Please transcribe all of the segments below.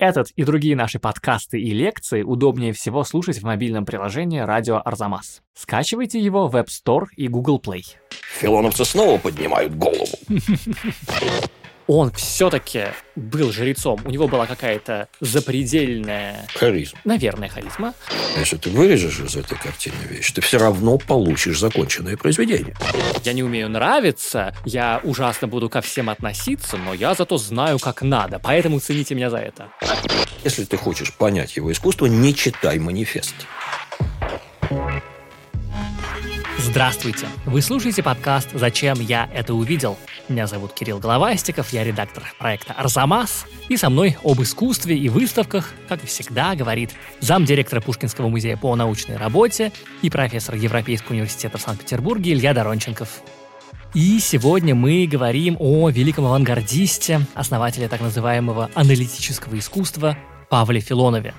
Этот и другие наши подкасты и лекции удобнее всего слушать в мобильном приложении «Радио Арзамас». Скачивайте его в App Store и Google Play. Филоновцы снова поднимают голову. Он все-таки был жрецом, у него была какая-то запредельная, Харизм. наверное, харизма. Если ты вырежешь из этой картины вещь, ты все равно получишь законченное произведение. Я не умею нравиться, я ужасно буду ко всем относиться, но я зато знаю, как надо, поэтому цените меня за это. Если ты хочешь понять его искусство, не читай манифест. Здравствуйте! Вы слушаете подкаст «Зачем я это увидел?». Меня зовут Кирилл Головастиков, я редактор проекта «Арзамас». И со мной об искусстве и выставках, как всегда, говорит замдиректора Пушкинского музея по научной работе и профессор Европейского университета в Санкт-Петербурге Илья Доронченков. И сегодня мы говорим о великом авангардисте, основателе так называемого аналитического искусства Павле Филонове.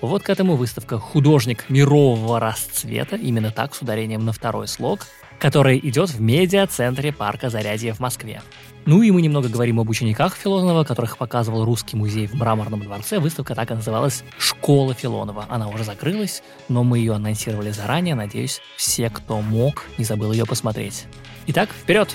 Вот к этому выставка «Художник мирового расцвета», именно так, с ударением на второй слог, который идет в медиа-центре парка Зарядье в Москве. Ну и мы немного говорим об учениках Филонова, которых показывал Русский музей в Мраморном дворце. Выставка так и называлась «Школа Филонова». Она уже закрылась, но мы ее анонсировали заранее. Надеюсь, все, кто мог, не забыл ее посмотреть. Итак, вперед!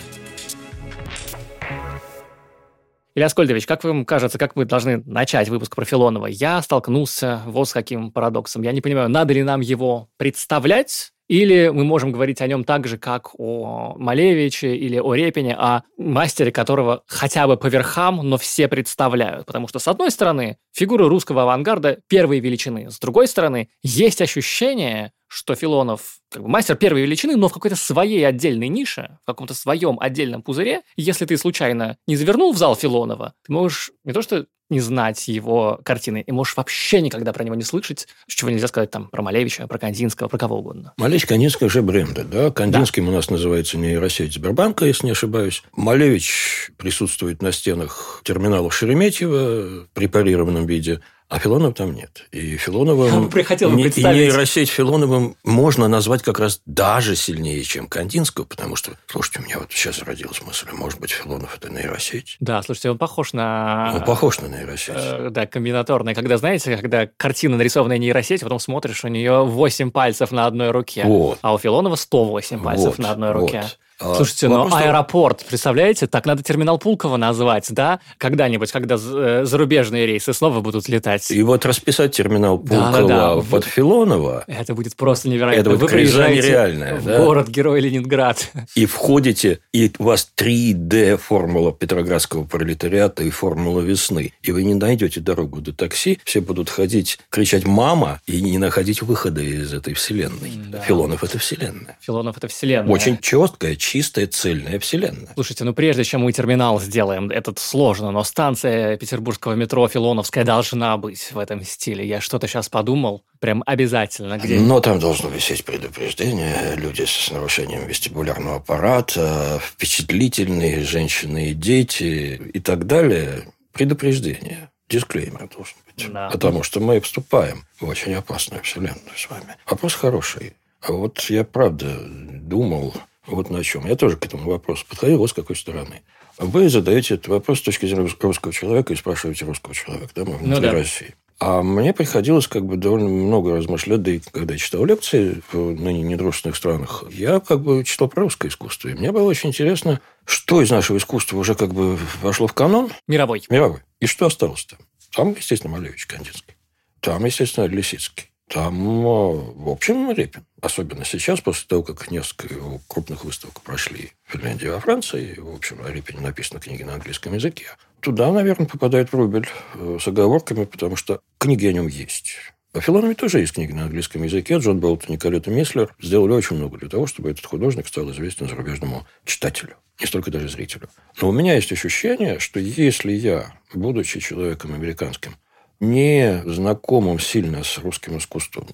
Илья Скольдович, как вам кажется, как мы должны начать выпуск про Филонова? Я столкнулся вот с каким парадоксом. Я не понимаю, надо ли нам его представлять, или мы можем говорить о нем так же, как о Малевиче или о Репине, о мастере, которого хотя бы по верхам, но все представляют. Потому что, с одной стороны, фигура русского авангарда первой величины. С другой стороны, есть ощущение, что Филонов как бы мастер первой величины, но в какой-то своей отдельной нише, в каком-то своем отдельном пузыре. Если ты случайно не завернул в зал Филонова, ты можешь не то что не знать его картины, и можешь вообще никогда про него не слышать, чего нельзя сказать там про Малевича, про Кандинского, про кого угодно. Малевич, Кандинский уже бренды, да? Кандинским да. у нас называется нейросеть Сбербанка, если не ошибаюсь. Малевич присутствует на стенах терминалов Шереметьево в препарированном виде. А Филонова там нет. И Филонова... Бы не. И нейросеть Филоновым можно назвать как раз даже сильнее, чем Кандинского, потому что, слушайте, у меня вот сейчас родилась мысль, а может быть, Филонов – это нейросеть? Да, слушайте, он похож на... Он похож на нейросеть. Э, да, комбинаторная. Когда, знаете, когда картина нарисованная нейросеть, потом смотришь, у нее 8 пальцев на одной руке, вот. а у Филонова 108 пальцев вот, на одной руке. Вот. Слушайте, но Вопрос аэропорт, представляете, так надо терминал Пулково назвать, да? Когда-нибудь, когда э, зарубежные рейсы снова будут летать. И вот расписать терминал Пулково Да, да, да. под Филонова. Это будет просто невероятно. Это будет Вы приезжаете нереальное, в да? город-герой Ленинград. И входите, и у вас 3D формула Петроградского пролетариата и формула весны. И вы не найдете дорогу до такси, все будут ходить, кричать «мама» и не находить выхода из этой вселенной. Да. Филонов – это вселенная. Филонов – это вселенная. Очень четкая, чистая, цельная вселенная. Слушайте, ну прежде чем мы терминал сделаем, этот сложно, но станция петербургского метро Филоновская должна быть в этом стиле. Я что-то сейчас подумал, прям обязательно. Где... Но там должно висеть предупреждение. Люди с нарушением вестибулярного аппарата, впечатлительные женщины и дети и так далее. Предупреждение. Дисклеймер должен быть. Да. Потому что мы вступаем в очень опасную вселенную с вами. Вопрос хороший. А вот я правда думал вот на чем. Я тоже к этому вопросу подходил вот с какой стороны. Вы задаете этот вопрос с точки зрения русского человека и спрашиваете русского человека, да, мы внутри Ну да. России. А мне приходилось как бы довольно много размышлять, да и когда я читал лекции в ныне недружественных странах, я как бы читал про русское искусство. И мне было очень интересно, что из нашего искусства уже как бы вошло в канон Мировой. мировой, и что осталось там. Там, естественно, Малевич Кандинский. Там, естественно, Лисицкий. Там, э, в общем, Репин. Особенно сейчас, после того, как несколько его крупных выставок прошли в Финляндии и во Франции, в общем, о Репине написаны книги на английском языке, туда, наверное, попадает Врубель э, с оговорками, потому что книги о нем есть. О Филонове тоже есть книги на английском языке. Джон Болтон и Калета Мислер сделали очень много для того, чтобы этот художник стал известен зарубежному читателю, не столько даже зрителю. Но у меня есть ощущение, что если я, будучи человеком американским, не знакомым сильно с русским искусством,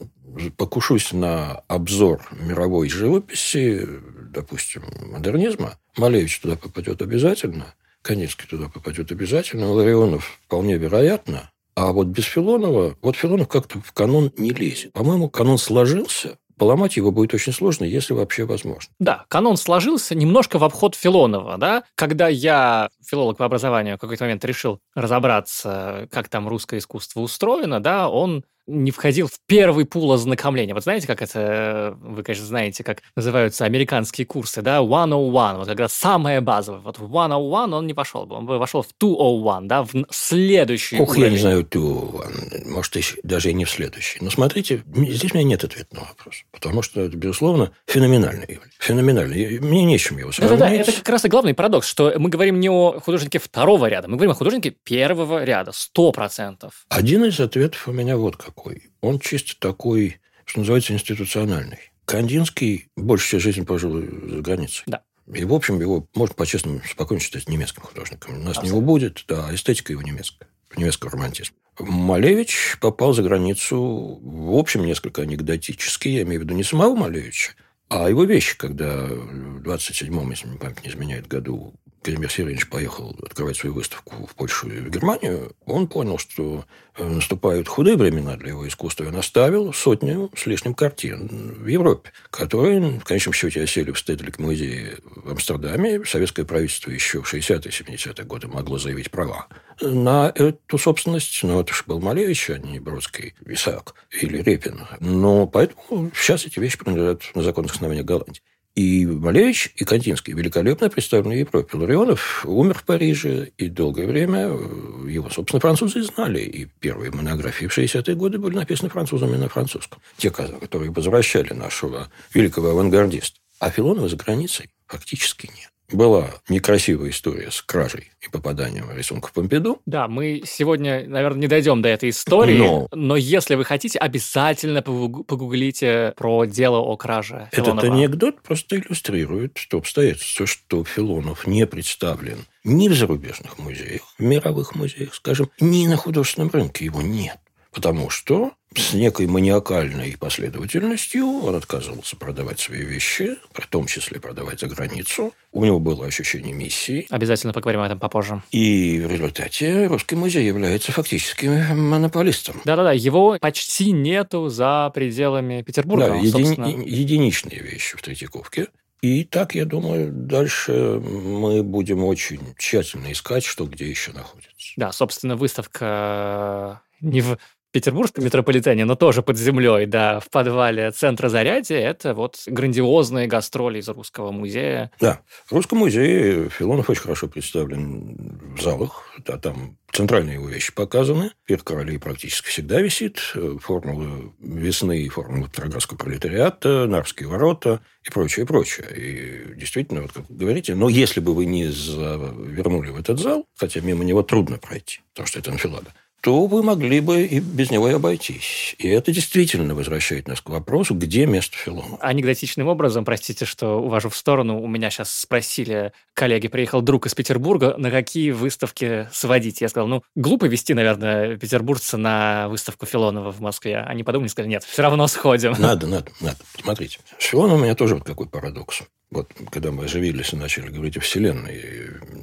покушусь на обзор мировой живописи, допустим, модернизма, Малевич туда попадет обязательно, Каневский туда попадет обязательно, Ларионов вполне вероятно, а вот без Филонова, вот Филонов как-то в канон не лезет. По-моему, канон сложился, поломать его будет очень сложно, если вообще возможно. Да, канон сложился немножко в обход Филонова, да? Когда я, филолог по образованию, в какой-то момент решил разобраться, как там русское искусство устроено, да, он не входил в первый пул ознакомления. Вот знаете, как это, вы, конечно, знаете, как называются американские курсы, да, 101, вот как раз самое базовое. Вот в 101 он не пошел бы, он бы вошел в 201, да, в следующий Ох, уровень. я не знаю, 201, может, еще, даже и не в следующий. Но смотрите, здесь у меня нет ответа на вопрос, потому что это, безусловно, феноменальный явление. Феноменальный. Мне нечем его сравнить. Да-да-да, это как раз и главный парадокс, что мы говорим не о художнике второго ряда, мы говорим о художнике первого ряда, сто процентов. Один из ответов у меня вот какой. Он чисто такой, что называется, институциональный. Кандинский больше всю жизнь прожил за границей. Да. И, в общем, его можно по-честному спокойно считать немецким художником. У нас Абсолютно. не будет, да, эстетика его немецкая, немецкого романтизма. Малевич попал за границу, в общем, несколько анекдотически, я имею в виду не самого Малевича, а его вещи, когда в 27-м, если мне память не изменяет, году Казимир Сергеевич поехал открывать свою выставку в Польшу и в Германию, он понял, что э, наступают худые времена для его искусства, и он оставил сотню с лишним картин в Европе, которые, в конечном счете, осели в Стедлик музее в Амстердаме. Советское правительство еще в 60-е 70-е годы могло заявить права на эту собственность. Но это же был Малевич, а не Бродский, Исаак или Репин. Но поэтому сейчас эти вещи принадлежат на законных основаниях Голландии. И Малевич, и Кандинский великолепно представлены в Европе. Ларионов умер в Париже, и долгое время э, его, собственно, французы знали. И первые монографии в 60-е годы были написаны французами на французском. Те, которые возвращали нашего великого авангардиста. А Филонова за границей фактически нет. Была некрасивая история с кражей и попаданием рисунков Помпиду. Да, мы сегодня, наверное, не дойдем до этой истории, Но- но, если вы хотите, обязательно погу- погуглите про дело о краже Этот Филонова. анекдот просто иллюстрирует то обстоятельство, что Филонов не представлен ни в зарубежных музеях, в мировых музеях, скажем, ни на художественном рынке его нет. Потому что с некой маниакальной последовательностью он отказывался продавать свои вещи, в том числе продавать за границу. У него было ощущение миссии. Обязательно поговорим об этом попозже. И в результате Русский музей является фактически монополистом. Да-да-да, его почти нету за пределами Петербурга. Да, он, еди- собственно. единичные вещи в Третьяковке. И так, я думаю, дальше мы будем очень тщательно искать, что где еще находится. Да, собственно, выставка э, не в Петербургском метрополитене, но тоже под землей, да, в подвале центра Зарядье. Это вот грандиозные гастроли из Русского музея. Да, в Русском музее Филонов очень хорошо представлен в залах. Да, там центральные его вещи показаны. Пир королей практически всегда висит. Э, Формулы весны и формулы Петроградского пролетариата, Нарвские ворота и прочее, прочее. И действительно, вот как вы говорите, но если бы вы не завернули в этот зал, хотя мимо него трудно пройти, потому что это анфилада, то вы могли бы и без него и обойтись. И это действительно возвращает нас к вопросу, где место Филонова. Анекдотичным образом, простите, что увожу в сторону, у меня сейчас спросили, коллеги, приехал друг из Петербурга, на какие выставки сводить. Я сказал, ну, глупо вести, наверное, петербуржца на выставку Филонова в Москве. Они подумали, сказали, нет, все равно сходим. Надо, надо, надо. Смотрите, с Филоном у меня тоже вот какой парадокс. Вот когда мы оживились и начали говорить о Вселенной,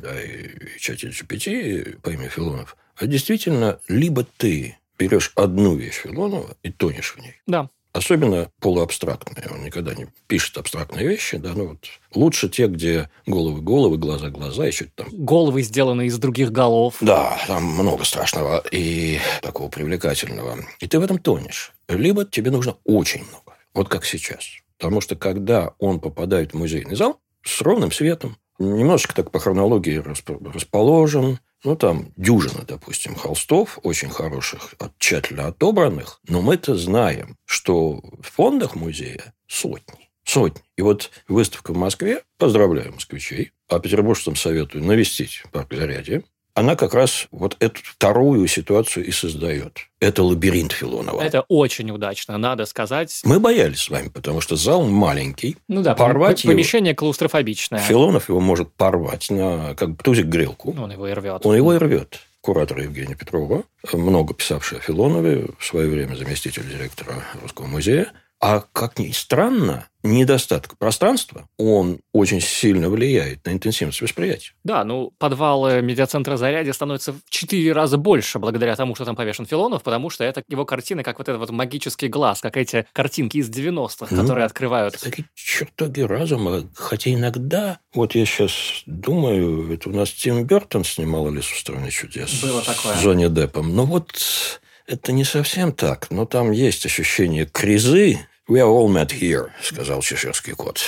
да, и чате GPT по имени Филонов, а действительно, либо ты берешь одну вещь Филонова и тонешь в ней, Да, Особенно полуабстрактные. Он никогда не пишет абстрактные вещи. Да? Ну, вот лучше те, где головы головы, глаза глаза, еще там головы сделаны из других голов. да, там много страшного и такого привлекательного. И ты в этом тонешь. Либо тебе нужно очень много. Вот как сейчас. Потому что когда он попадает в музейный зал с ровным светом, немножечко так по хронологии расп- расположен, ну, там дюжина, допустим, холстов, очень хороших, тщательно отобранных, но мы-то знаем, что в фондах музея сотни. Сотни. И вот выставка в Москве, поздравляю москвичей, а петербуржцам советую навестить парк Зарядье, она как раз вот эту вторую ситуацию и создает. Это лабиринт Филонова. Это очень удачно, надо сказать. Мы боялись с вами, потому что зал маленький. Ну да, Порвать пом- помещение клаустрофобичное. Филонов его может порвать на как тузик грелку. Он его и рвет. Он его и рвет. Куратор Евгения Петрова, много писавшая о Филонове, в свое время заместитель директора Русского музея, А как ни странно, недостаток пространства, он очень сильно влияет на интенсивность восприятия. Да, ну, подвал медиацентра «Зарядье» становится в четыре раза больше благодаря тому, что там повешен Филонов, потому что это его картины, как вот этот вот магический глаз, как эти картинки из 90-х, ну, которые открывают. Такие чертоги разума, хотя иногда, вот я сейчас думаю, это у нас Тим Бертон снимал «Алису в стране чудес». Было такое. С Джонни Деппом. Но вот это не совсем так, но там есть ощущение кризы, «We are all met here», – сказал чеширский кот.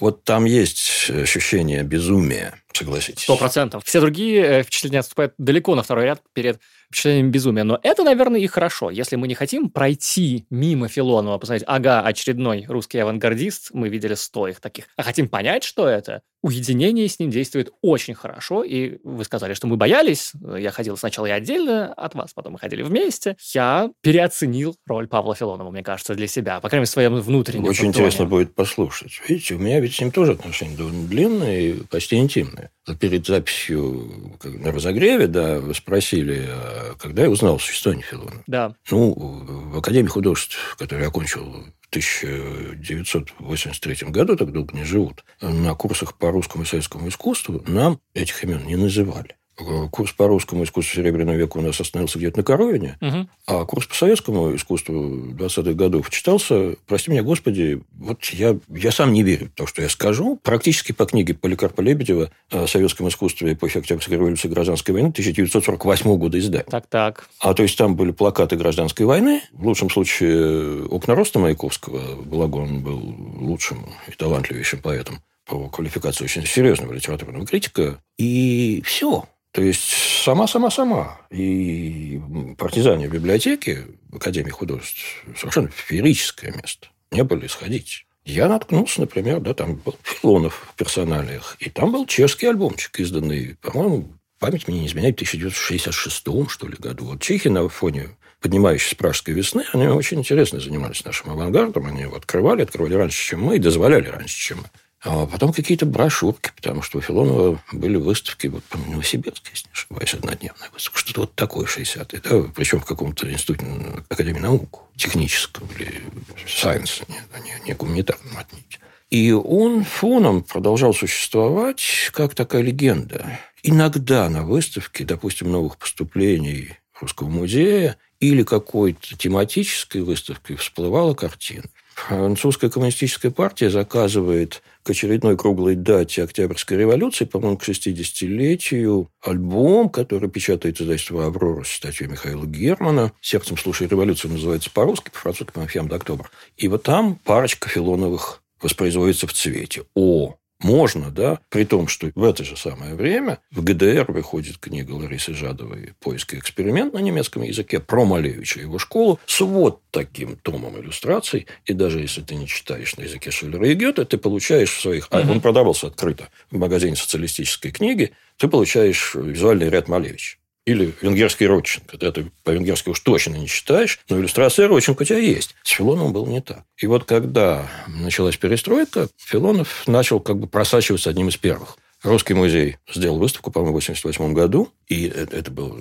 Вот там есть ощущение безумия, согласитесь. Сто процентов. Все другие э, впечатления отступают далеко на второй ряд перед впечатлением безумия. Но это, наверное, и хорошо. Если мы не хотим пройти мимо Филонова, посмотреть, ага, очередной русский авангардист, мы видели сто их таких, а хотим понять, что это, уединение с ним действует очень хорошо. И вы сказали, что мы боялись. Я ходил сначала и отдельно от вас, потом мы ходили вместе. Я переоценил роль Павла Филонова, мне кажется, для себя. По крайней мере, в своем внутреннем Очень фактоне. интересно будет послушать. Видите, у меня ведь с ним тоже отношения довольно длинные, почти интимные. Перед записью на разогреве, да, вы спросили, а когда я узнал о существовании Филонова. Да. Ну, в Академии художеств, который я окончил в 1983 году, так долго не живут, на курсах по русскому и советскому искусству нам этих имен не называли. Э, курс по русскому искусству Серебряного века у нас остановился где-то на Коровине, угу. а курс по советскому искусству 20-х годов читался, прости меня, Господи, вот я, я сам не верю в то, что я скажу, практически по книге Поликарпа Лебедева о советском искусстве эпохи Октябрьской революции и Гражданской войны 1948 года издания. Так-так. А то есть там были плакаты Гражданской войны, в лучшем случае окна роста Маяковского, благо он был лучшим и талантливейшим поэтом по квалификации очень серьезного литературного критика, и все. То есть сама-сама-сама. И партизане в библиотеке в Академии художеств совершенно феерическое место. Не были сходить. Я наткнулся, например, да, там был Филонов в персоналиях, и там был чешский альбомчик, изданный, по-моему, память мне не изменяет, в 1966 что ли, году. Вот чехи на фоне поднимающейся пражской весны, они очень интересно занимались нашим авангардом, они его открывали, открывали раньше, чем мы, и дозволяли раньше, чем мы. А потом какие-то брошюрки, потому что у Филонова были выставки, вот, по Новосибирске, если не ошибаюсь, однодневная выставка, что-то вот такое 60-е, да, причем в каком-то институте Академии наук, техническом или science, не, не, не гуманитарном отнюдь. И он фоном продолжал существовать как такая легенда. Иногда на выставке, допустим, новых поступлений Русского музея или какой-то тематической выставки всплывала картина. Французская коммунистическая партия заказывает к очередной круглой дате Октябрьской революции, по-моему, к 60-летию, альбом, который печатает издательство «Аврора» с статьей Михаила Германа. «Сердцем слушай революцию» называется по-русски, по-французски, по-моему, «Октябрь». И вот там парочка Филоновых воспроизводится в цвете. О, можно, да, при том, что в это же самое время в ГДР выходит книга Ларисы Жадовой «Поиск и эксперимент» на немецком языке про Малевича и его школу с вот таким томом иллюстраций. И даже если ты не читаешь на языке Шиллера и Гёте, ты получаешь в своих... А он продавался открыто в магазине социалистической книги, ты получаешь визуальный ряд Малевича. Или венгерский Родченко. Ты по-венгерски уж точно не читаешь, но иллюстрация Родченко у тебя есть. С Филоновым было не так. И вот когда началась перестройка, Филонов начал как бы просачиваться одним из первых. Русский музей сделал выставку, по-моему, в 1988 году, и это был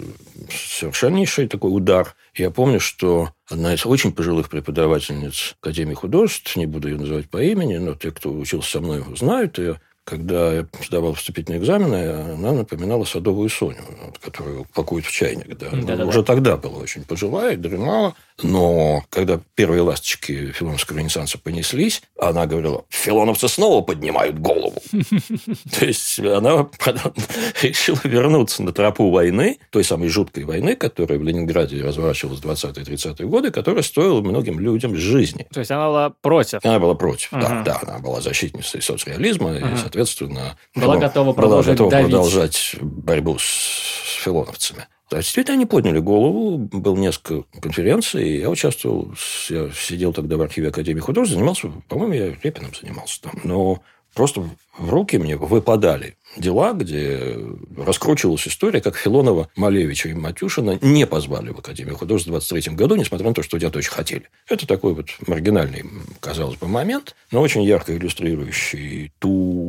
совершеннейший такой удар. Я помню, что одна из очень пожилых преподавательниц Академии художеств, не буду ее называть по имени, но те, кто учился со мной, знают ее, когда я сдавал вступительные экзамены, она напоминала садовую Соню, которую пакуют в чайник. Да. Да, да, уже тогда была очень пожилая, дремала. Но когда первые ласточки филоновского ренессанса понеслись, она говорила, филоновцы снова поднимают голову. То есть она решила вернуться на тропу войны, той самой жуткой войны, которая в Ленинграде разворачивалась в 20-30-е годы, которая стоила многим людям жизни. То есть она была против? Она была против, да. Да, она была защитницей социализма и, соответственно, была готова продолжать борьбу с филоновцами. Да, действительно, они подняли голову, было несколько конференций, я участвовал, я сидел тогда в архиве Академии художеств, занимался, по-моему, я Репином занимался там, но просто в руки мне выпадали дела, где раскручивалась история, как Филонова, Малевича и Матюшина не позвали в Академию художеств в 23 году, несмотря на то, что студенты очень хотели. Это такой вот маргинальный, казалось бы, момент, но очень ярко иллюстрирующий ту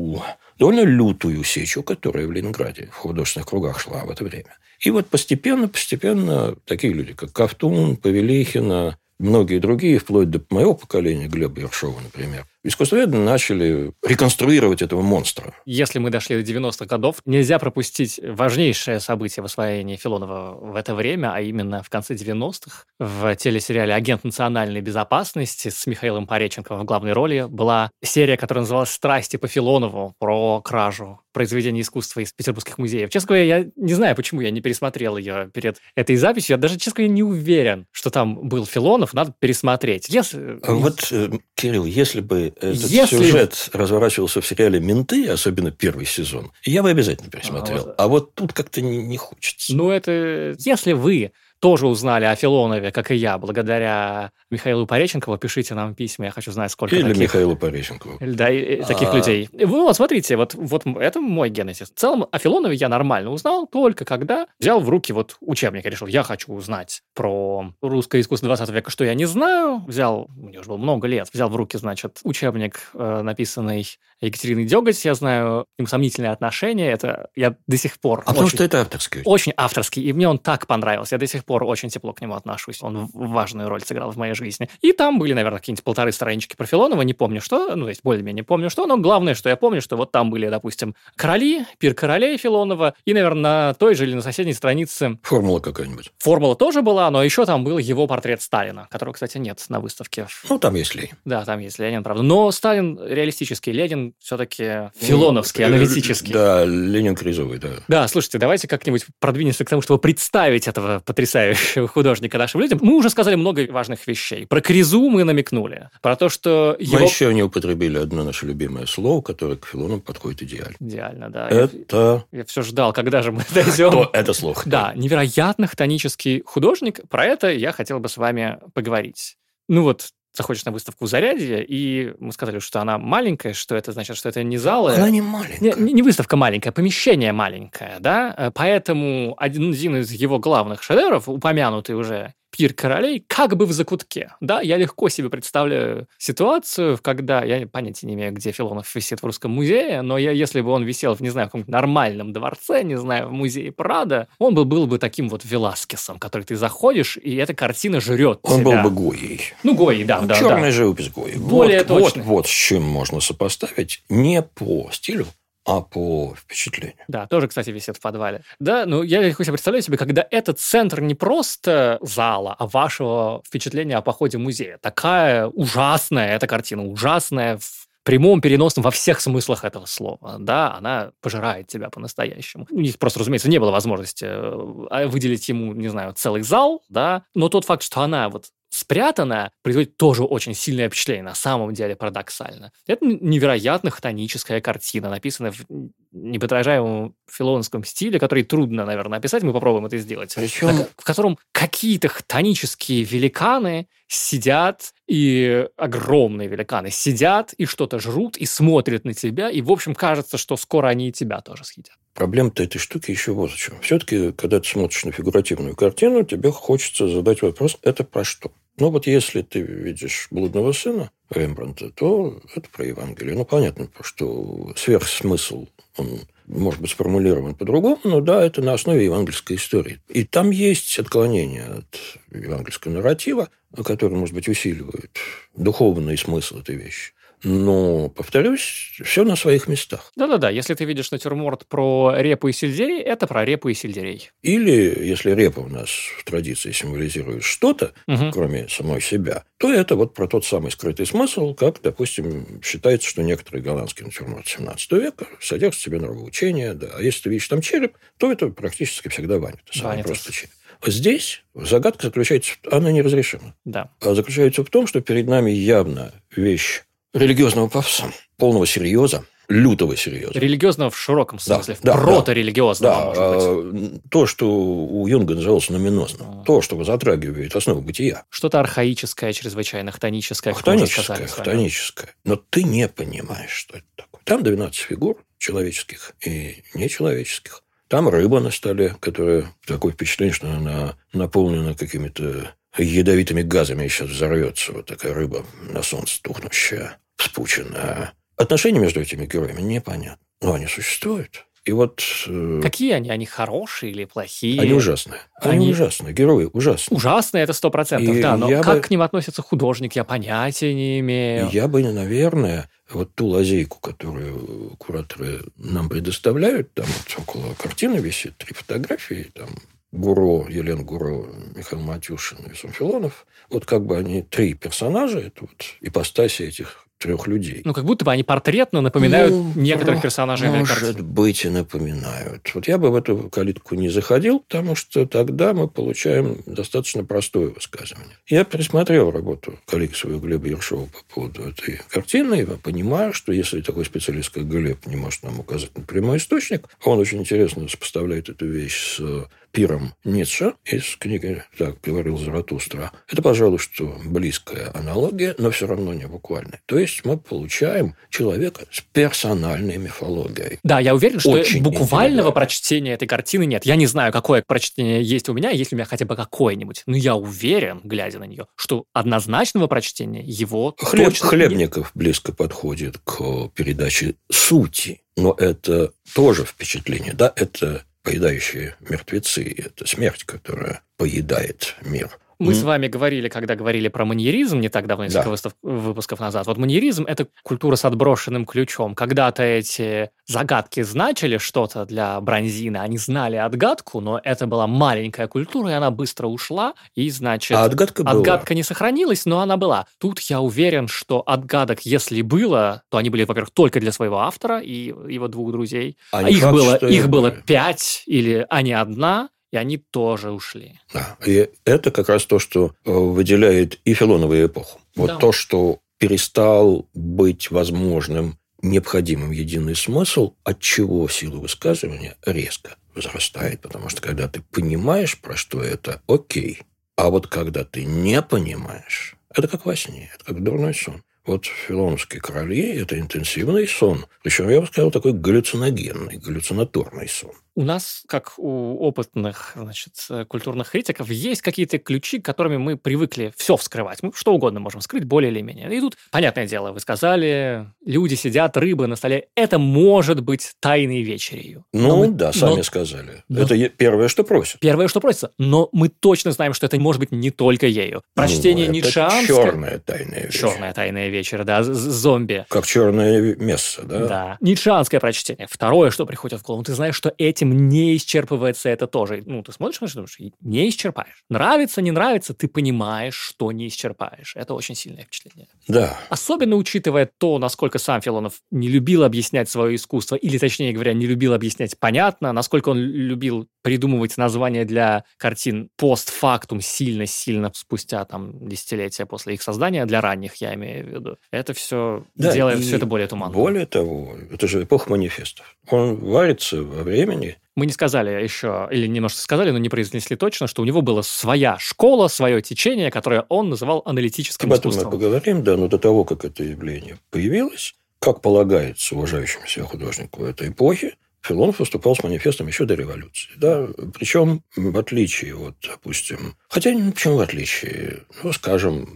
довольно лютую сечу, которая в Ленинграде в художественных кругах шла в это время. И вот постепенно, постепенно такие люди, как Ковтун, Павелихина, многие другие, вплоть до моего поколения, Глеба Ершова, например, искусствоведы начали реконструировать этого монстра. Если мы дошли до 90-х годов, нельзя пропустить важнейшее событие в освоении Филонова в это время, а именно в конце 90-х в телесериале «Агент национальной безопасности» с Михаилом Пореченковым в главной роли была серия, которая называлась «Страсти по Филонову» про кражу произведений искусства из петербургских музеев. Честно говоря, я не знаю, почему я не пересмотрел ее перед этой записью. Я даже, честно говоря, не уверен, что там был Филонов. Надо пересмотреть. Если... А вот, э, Кирилл, если бы этот Если... сюжет разворачивался в сериале «Менты», особенно первый сезон, я бы обязательно пересмотрел. А вот, а вот тут как-то не, не хочется. Ну, это... Если вы тоже узнали о Филонове, как и я, благодаря Михаилу Пореченкову. Пишите нам письма, я хочу знать, сколько Или таких... Михаилу Пореченкову. Да, и, таких а... людей. Ну, вот смотрите, вот, вот это мой генезис. В целом о Филонове я нормально узнал только когда взял в руки вот учебник и решил, я хочу узнать про русское искусство 20 века, что я не знаю. Взял, мне уже было много лет, взял в руки, значит, учебник, э, написанный Екатериной Деготь. Я знаю им сомнительные отношения. Это я до сих пор... А очень, потому что это авторский. Очень авторский. И мне он так понравился. Я до сих пор очень тепло к нему отношусь. Он важную роль сыграл в моей жизни. И там были, наверное, какие-нибудь полторы странички про Филонова, не помню что, ну, то есть более-менее помню что, но главное, что я помню, что вот там были, допустим, короли, пир королей Филонова, и, наверное, на той же или на соседней странице... Формула какая-нибудь. Формула тоже была, но еще там был его портрет Сталина, которого, кстати, нет на выставке. Ну, там есть Ленин. Да, там есть Ленин, правда. Но Сталин реалистический, Ленин все-таки филоновский, ну, аналитический. Да, Ленин кризовый, да. Да, слушайте, давайте как-нибудь продвинемся к тому, чтобы представить этого потрясающего художника нашим людям. Мы уже сказали много важных вещей. Про Кризу мы намекнули. Про то, что его... Мы еще не употребили одно наше любимое слово, которое к Филону подходит идеально. Идеально, да. Это... Я, я все ждал, когда же мы дойдем. Кто это слово? Да, невероятно хтонический художник. Про это я хотел бы с вами поговорить. Ну вот, заходишь на выставку Зарядье, и мы сказали, что она маленькая, что это значит, что это не залы. Она не маленькая. Не, не выставка маленькая, помещение маленькое, да? Э, поэтому один из его главных шедевров, упомянутый уже пир королей как бы в закутке. Да, я легко себе представляю ситуацию, когда я понятия не имею, где Филонов висит в Русском музее, но я, если бы он висел в, не знаю, каком-нибудь нормальном дворце, не знаю, в музее Прада, он бы был бы таким вот Веласкесом, который ты заходишь, и эта картина жрет Он тебя. был бы Гоей. Ну, Гоей, да, ну, да. Черная да. живопись Гои. Более вот, точно. Вот, вот с чем можно сопоставить не по стилю, а по впечатлению. Да, тоже, кстати, висит в подвале. Да, ну я легко себе представляю себе, когда этот центр не просто зала, а вашего впечатления о походе в музее. Такая ужасная эта картина, ужасная в прямом, переносном, во всех смыслах этого слова. Да, она пожирает тебя по-настоящему. У них просто, разумеется, не было возможности э, выделить ему, не знаю, целый зал, да, но тот факт, что она вот спрятанная, производит тоже очень сильное впечатление, на самом деле парадоксально. Это невероятно хтоническая картина, написанная в неподражаемом филонском стиле, который трудно, наверное, описать, мы попробуем это сделать. Причем... В котором какие-то хтонические великаны сидят, и огромные великаны сидят, и что-то жрут, и смотрят на тебя, и, в общем, кажется, что скоро они и тебя тоже съедят. Проблема-то этой штуки еще вот в чем. Все-таки, когда ты смотришь на фигуративную картину, тебе хочется задать вопрос, это про что? Ну, вот если ты видишь «Блудного сына» Рембранта, то это про Евангелие. Ну, понятно, что сверхсмысл, он может быть сформулирован по-другому, но да, это на основе евангельской истории. И там есть отклонение от евангельского нарратива, который, может быть, усиливает духовный смысл этой вещи. Но, повторюсь, все на своих местах. Да-да-да, если ты видишь натюрморт про репу и сельдерей, это про репу и сельдерей. Или, если репа у нас в традиции символизирует что-то, угу. кроме самой себя, то это вот про тот самый скрытый смысл, как, допустим, считается, что некоторые голландские натюрморты 17 века содержат в себе нравоучение. Да. А если ты видишь там череп, то это практически всегда ванит. Это самый просто череп. Здесь загадка заключается, она неразрешима. Да. А заключается в том, что перед нами явно вещь религиозного пафоса, полного серьеза, лютого серьеза. Религиозного в широком смысле, да, в проторелигиозного, да, может быть. А, то, что у Юнга называлось номинозно, а. то, что затрагивает основу бытия. Что-то архаическое, чрезвычайно хтоническое. Хтоническое, хтоническое. Но ты не понимаешь, что это такое. Там 12 фигур человеческих и нечеловеческих. Там рыба на столе, которая такое впечатление, что она наполнена какими-то ядовитыми газами сейчас взорвется. Вот такая рыба на солнце тухнущая, вспученная. Отношения между этими героями непонятны. Но они существуют. И вот... Э, Какие они? Они хорошие или плохие? Они ужасные. Они, они ужасные. Герои ужасные. Ужасные, это сто процентов, да. Но как бы... к ним относится художник, я понятия не имею. Я бы, наверное, вот ту лазейку, которую кураторы нам предоставляют, там вот около картины висит три фотографии, там Гуро, Елена Гуро, Михаил Матюшин и Сумфилонов. Вот как бы они три персонажа, это вот ипостаси этих трех людей. Ну, как будто бы они портретно напоминают ну, некоторых персонажей Может быть, и напоминают. Вот я бы в эту калитку не заходил, потому что тогда мы получаем достаточно простое высказывание. Я пересмотрел работу коллеги своего Глеба Ершова по поводу этой картины, и понимаю, что если такой специалист, как Глеб, не может нам указать на прямой источник, он очень интересно сопоставляет эту вещь с пиром Ницше из книги «Так говорил Заратустра». Это, пожалуй, что близкая аналогия, но все равно не буквальная. То есть мы получаем человека с персональной мифологией. Да, я уверен, что Очень буквального прочтения этой картины нет. Я не знаю, какое прочтение есть у меня, есть ли у меня хотя бы какое-нибудь. Но я уверен, глядя на нее, что однозначного прочтения его Хлеб, точно Хлебников нет. близко подходит к передаче сути. Но это тоже впечатление, да, это поедающие мертвецы. Это смерть, которая поедает мир. Мы mm. с вами говорили, когда говорили про маньеризм не так давно, несколько да. выстав, выпусков назад. Вот маньеризм – это культура с отброшенным ключом. Когда-то эти загадки значили что-то для Бронзина, они знали отгадку, но это была маленькая культура, и она быстро ушла, и, значит... А отгадка была. Отгадка не сохранилась, но она была. Тут я уверен, что отгадок, если было, то они были, во-первых, только для своего автора и его двух друзей. А, а их, факт, было, их было пять или а не одна, и они тоже ушли. Да, и это как раз то, что э, выделяет и Филонову эпоху. Вот да. то, что перестал быть возможным необходимым единый смысл, от чего сила высказывания резко возрастает. Потому что когда ты понимаешь, про что это, окей. А вот когда ты не понимаешь, это как во сне, это как дурной сон. Вот филоновские короли – это интенсивный сон. Причем, я бы сказал, такой галлюциногенный, галлюцинаторный сон. У нас, как у опытных значит, культурных критиков, есть какие-то ключи, которыми мы привыкли все вскрывать. Мы что угодно можем вскрыть, более или менее. И тут, понятное дело, вы сказали, люди сидят, рыбы на столе. Это может быть тайной вечерью. Ну, мы, да, сами но, сказали. Но, это первое, что просят. Первое, что просится. Но мы точно знаем, что это может быть не только ею. Прочтение ну, Ницшеанского... черная тайная вечер. Черная тайная вечер, да, зомби. Как черное место, да? Да. Ницшеанское прочтение. Второе, что приходит в голову. Ты знаешь, что эти этим не исчерпывается это тоже. Ну, ты смотришь что думаешь, не исчерпаешь. Нравится, не нравится, ты понимаешь, что не исчерпаешь. Это очень сильное впечатление. Да. Особенно учитывая то, насколько сам Филонов не любил объяснять свое искусство, или, точнее говоря, не любил объяснять понятно, насколько он любил придумывать названия для картин постфактум сильно-сильно спустя там десятилетия после их создания, для ранних, я имею в виду. Это все да, делает все это более туманно. Более того, это же эпоха манифестов. Он варится во времени, мы не сказали еще, или немножко сказали, но не произнесли точно, что у него была своя школа, свое течение, которое он называл аналитическим Об этом искусством. мы поговорим, да, но до того, как это явление появилось, как полагается уважающемуся художнику этой эпохи, Филонов выступал с манифестом еще до революции. Да? Причем, в отличие от, допустим... Хотя, почему в отличие? Ну, скажем,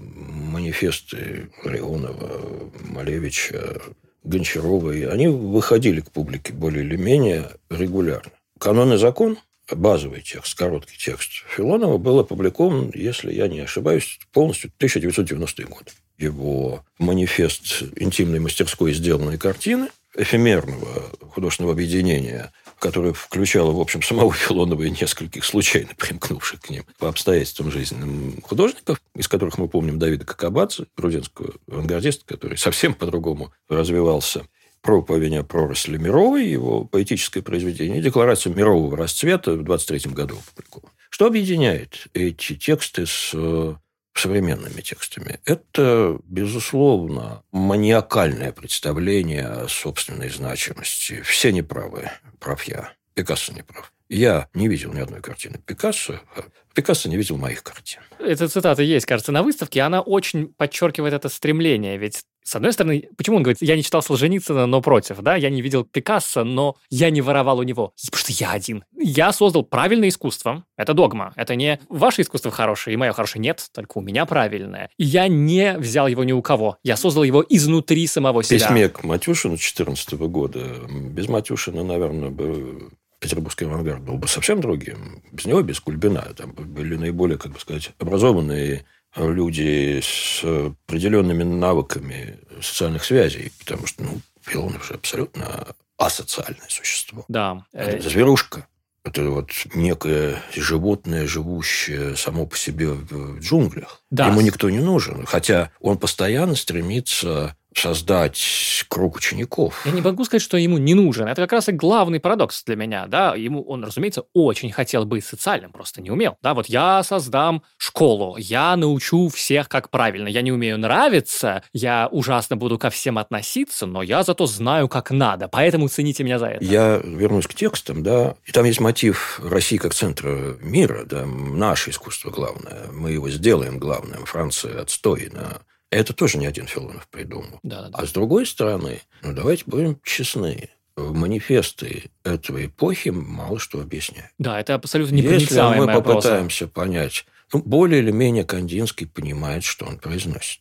манифесты Леонова, Малевича, Гончарова, они выходили к публике более или менее регулярно. «Канон и закон», базовый текст, короткий текст Филонова, был опубликован, если я не ошибаюсь, полностью 1990 год. Его манифест интимной мастерской сделанной картины, эфемерного художественного объединения, которое включало, в общем, самого Филонова и нескольких случайно примкнувших к ним по обстоятельствам жизненным художников, из которых мы помним Давида Кокабадзе, грузинского авангардиста, который совсем по-другому развивался про поведение проросли Мировой, его поэтическое произведение, декларацию мирового расцвета в 23 году опубликована. Что объединяет эти тексты с э, современными текстами? Это, безусловно, маниакальное представление о собственной значимости. Все неправы, прав я. Пикассо не прав. Я не видел ни одной картины Пикассо, а Пикассо не видел моих картин. Эта цитата есть, кажется, на выставке, она очень подчеркивает это стремление, ведь с одной стороны, почему он говорит, я не читал Солженицына, но против, да, я не видел Пикассо, но я не воровал у него, потому что я один. Я создал правильное искусство, это догма, это не ваше искусство хорошее и мое хорошее, нет, только у меня правильное. И я не взял его ни у кого, я создал его изнутри самого себя. Письме к Матюшину 2014 года, без Матюшина, наверное, бы петербургский авангард был бы совсем другим. Без него, без Кульбина, там были наиболее, как бы сказать, образованные люди с определенными навыками социальных связей, потому что, ну, Филонов же абсолютно асоциальное существо. Да. Это зверушка. Это вот некое животное, живущее само по себе в джунглях. Да. Ему никто не нужен. Хотя он постоянно стремится создать круг учеников. Я не могу сказать, что ему не нужен. Это как раз и главный парадокс для меня. Да? Ему он, разумеется, очень хотел быть социальным, просто не умел. Да, вот я создам школу, я научу всех, как правильно. Я не умею нравиться, я ужасно буду ко всем относиться, но я зато знаю, как надо. Поэтому цените меня за это. Я вернусь к текстам, да. И там есть мотив России как центра мира, да, наше искусство главное. Мы его сделаем главным. Франция отстойна это тоже не один Филонов придумал. Да, да, да. А с другой стороны, ну давайте будем честны, манифесты этой эпохи мало что объясняют. Да, это абсолютно непроницаемый Если мы попытаемся вопрос. понять, ну, более или менее Кандинский понимает, что он произносит.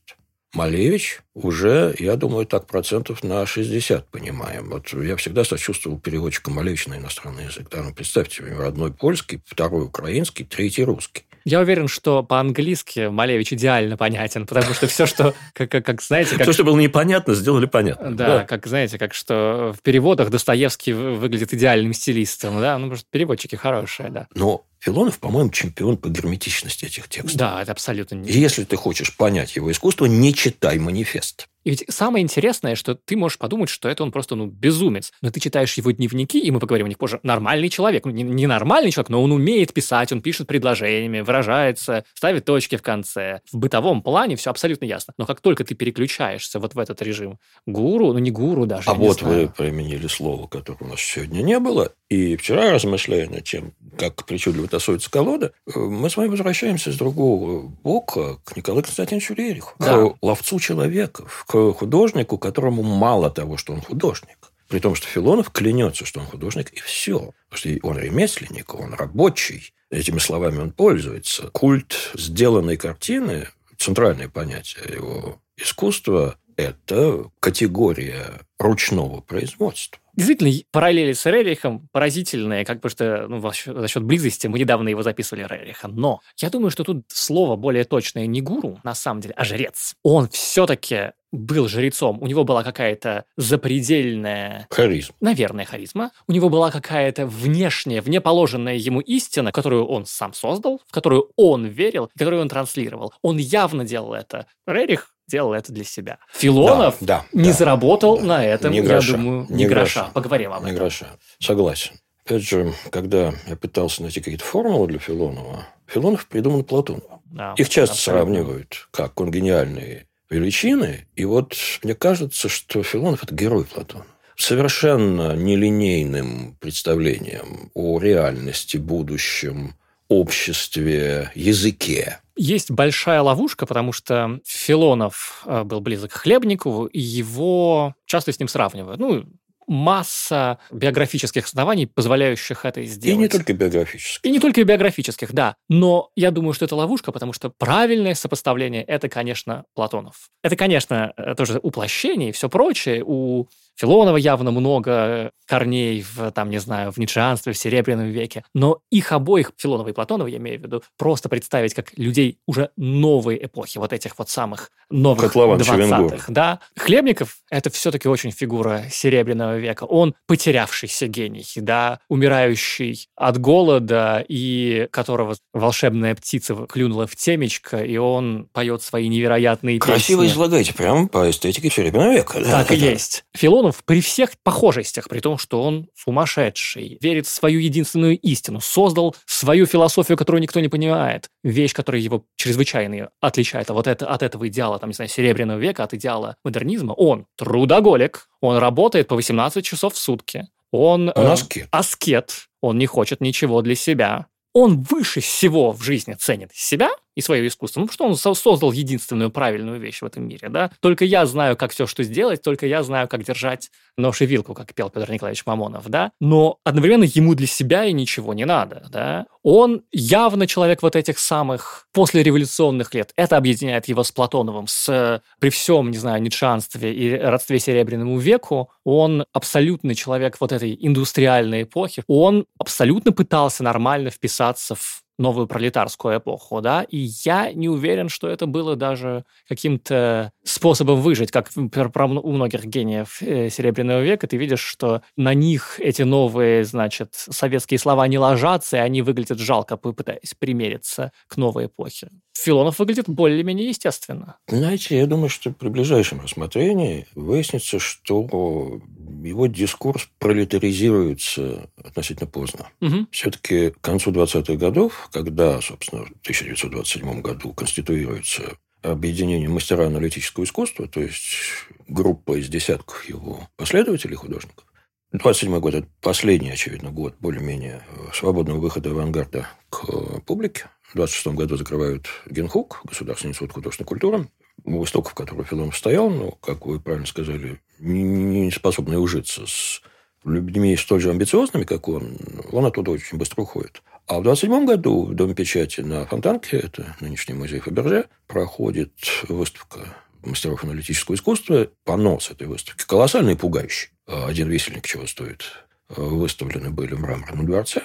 Малевич уже, я думаю, так процентов на 60 понимаем. Вот я всегда сочувствовал переводчику Малевича на иностранный язык. Да, ну, представьте себе, родной польский, второй украинский, третий русский. Я уверен, что по-английски Малевич идеально понятен, потому что все, что, как, как, как знаете... Как... То, что было непонятно, сделали понятно. Да, да, как, знаете, как что в переводах Достоевский выглядит идеальным стилистом, да, ну, просто переводчики хорошие, да. Но Филонов, по-моему, чемпион по герметичности этих текстов. Да, это абсолютно не... Если ты хочешь понять его искусство, не читай манифест. И ведь самое интересное, что ты можешь подумать, что это он просто, ну, безумец. Но ты читаешь его дневники, и мы поговорим о них позже, нормальный человек. Ну, не, не нормальный человек, но он умеет писать, он пишет предложениями, выражается, ставит точки в конце. В бытовом плане все абсолютно ясно. Но как только ты переключаешься вот в этот режим гуру, ну, не гуру даже, А вот вы применили слово, которого у нас сегодня не было, и вчера, размышляя над тем, как причудливо тасуется колода, э, мы с вами возвращаемся с другого бока к Николаю Константиновичу Рериху, да. к ловцу человеков, художнику, которому мало того, что он художник. При том, что Филонов клянется, что он художник, и все. Потому что он ремесленник, он рабочий. Этими словами он пользуется. Культ сделанной картины, центральное понятие его искусства, это категория ручного производства. Действительно, параллели с Рерихом поразительные, как бы что ну, за счет близости мы недавно его записывали Рериха. Но я думаю, что тут слово более точное не гуру, на самом деле, а жрец. Он все-таки был жрецом, у него была какая-то запредельная... Харизма. Наверное, харизма. У него была какая-то внешняя, внеположенная ему истина, которую он сам создал, в которую он верил, которую он транслировал. Он явно делал это. Рерих делал это для себя. Филонов да, да, не да, заработал да, на этом, ни гроша, я думаю, ни гроша. гроша. Поговорим об ни этом. гроша. Согласен. Опять же, когда я пытался найти какие-то формулы для Филонова, Филонов придумал Платонова. Да, Их часто абсолютно. сравнивают как конгениальные величины. И вот мне кажется, что Филонов – это герой Платона совершенно нелинейным представлением о реальности, будущем, обществе, языке. Есть большая ловушка, потому что Филонов э, был близок к Хлебникову, и его часто с ним сравнивают. Ну, масса биографических оснований, позволяющих это сделать. И не только биографических. И не только биографических, да. Но я думаю, что это ловушка, потому что правильное сопоставление – это, конечно, Платонов. Это, конечно, э, тоже уплощение и все прочее. У Филонова явно много корней в, там, не знаю, в ницшеанстве, в Серебряном веке. Но их обоих, Филонова и Платонова, я имею в виду, просто представить как людей уже новой эпохи, вот этих вот самых новых Котлован, 20-х. Да. Хлебников – это все-таки очень фигура Серебряного века. Он потерявшийся гений, да, умирающий от голода, и которого волшебная птица клюнула в темечко, и он поет свои невероятные Красиво песни. излагаете, прямо по эстетике Серебряного века. Да? Так и есть. Филон Платонов при всех похожестях, при том, что он сумасшедший, верит в свою единственную истину, создал свою философию, которую никто не понимает, вещь, которая его чрезвычайно отличает а вот это, от этого идеала, там, не знаю, Серебряного века, от идеала модернизма, он трудоголик, он работает по 18 часов в сутки, Он, Он аскет. аскет. Он не хочет ничего для себя. Он выше всего в жизни ценит себя и свое искусство. Ну, что он создал единственную правильную вещь в этом мире, да? Только я знаю, как все, что сделать, только я знаю, как держать нож и вилку, как пел Петр Николаевич Мамонов, да? Но одновременно ему для себя и ничего не надо, да? Он явно человек вот этих самых послереволюционных лет. Это объединяет его с Платоновым, с при всем, не знаю, ницшанстве и родстве Серебряному веку. Он абсолютный человек вот этой индустриальной эпохи. Он абсолютно пытался нормально вписаться в новую пролетарскую эпоху, да, и я не уверен, что это было даже каким-то способом выжить, как у многих гениев э, Серебряного века, ты видишь, что на них эти новые, значит, советские слова не ложатся, и они выглядят жалко, пытаясь примериться к новой эпохе. Филонов выглядит более-менее естественно. Знаете, я думаю, что при ближайшем рассмотрении выяснится, что его дискурс пролетаризируется относительно поздно. Угу. Все-таки к концу 20-х годов, когда, собственно, в 1927 году конституируется объединение мастера аналитического искусства, то есть группа из десятков его последователей художников, 27 год – это последний, очевидно, год более-менее свободного выхода авангарда к публике. В 26 году закрывают Генхук, Государственный институт художественной культуры, у истоков которого Филонов стоял, но, как вы правильно сказали, не способный ужиться с людьми столь же амбициозными, как он, он оттуда очень быстро уходит. А в 27 году в Доме печати на Фонтанке, это нынешний музей Фаберже, проходит выставка мастеров аналитического искусства. Понос этой выставки колоссальный и пугающий. Один весельник чего стоит. Выставлены были в мраморном дворце.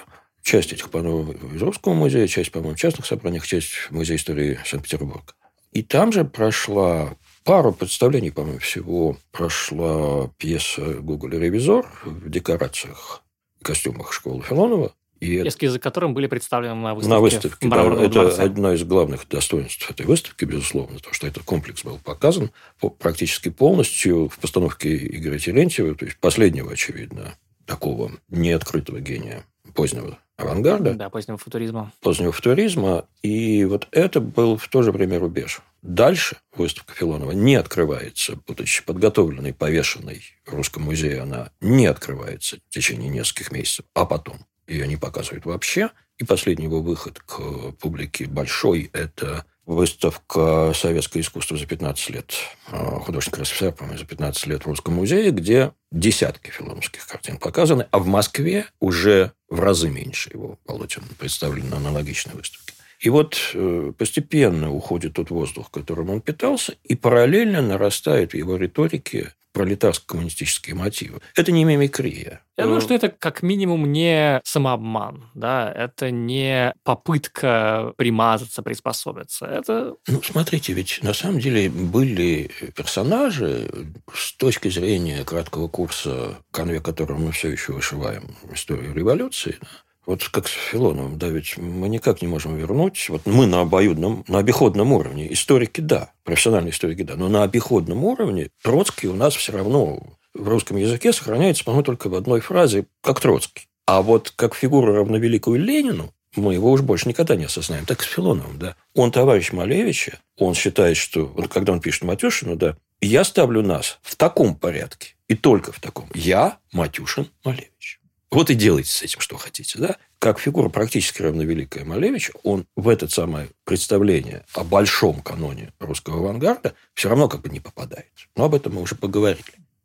Часть этих панов из Русского музея, часть, по-моему, в частных собраниях, часть в Музее истории Санкт-Петербурга. И там же прошла пару представлений, по-моему, всего прошла пьеса «Гоголь ревизор» в декорациях, костюмах школы Филонова. И Эскизы которым были представлены на выставке. На выставке, да. Это одно из главных достоинств этой выставки, безусловно, то, что этот комплекс был показан практически полностью в постановке Игоря Терентьева, то есть последнего, очевидно, такого неоткрытого гения позднего авангарда. Да, позднего футуризма. Позднего футуризма. И вот это был в то же время рубеж. Дальше выставка Филонова не открывается, будучи подготовленной, повешенной в Русском музее, она не открывается в течение нескольких месяцев, а потом ее не показывают вообще. И последний его выход к публике большой – это выставка «Советское искусство за 15 лет» художника РСФСР, по-моему, за 15 лет в Русском музее, где десятки филоновских картин показаны, а в Москве уже в разы меньше его полотен представлено на аналогичной выставке. И вот э, постепенно уходит тот воздух, которым он питался, и параллельно нарастает в его риторике пролетарско-коммунистические мотивы. Это не мимикрия. Я думаю, что это как минимум не самообман, да, это не попытка примазаться, приспособиться. Это... Ну, смотрите, ведь на самом деле были персонажи с точки зрения краткого курса, конве которого мы все еще вышиваем историю революции, да, вот как с Филоновым, да, ведь мы никак не можем вернуть. Вот мы на обоюдном, на обиходном уровне. Историки, да, профессиональные историки, да. Но на обиходном уровне Троцкий у нас все равно в русском языке сохраняется, по-моему, только в одной фразе, как Троцкий. А вот как фигура равновеликую Ленину, мы его уж больше никогда не осознаем. Так с Филоновым, да. Он товарищ Малевича, он считает, что, вот когда он пишет Матюшину, да, я ставлю нас в таком порядке, и только в таком. Я Матюшин Малевич. Вот и делайте с этим, что хотите. Да? Как фигура практически равновеликая Малевич, он в это самое представление о большом каноне русского авангарда все равно как бы не попадает. Но об этом мы уже поговорили.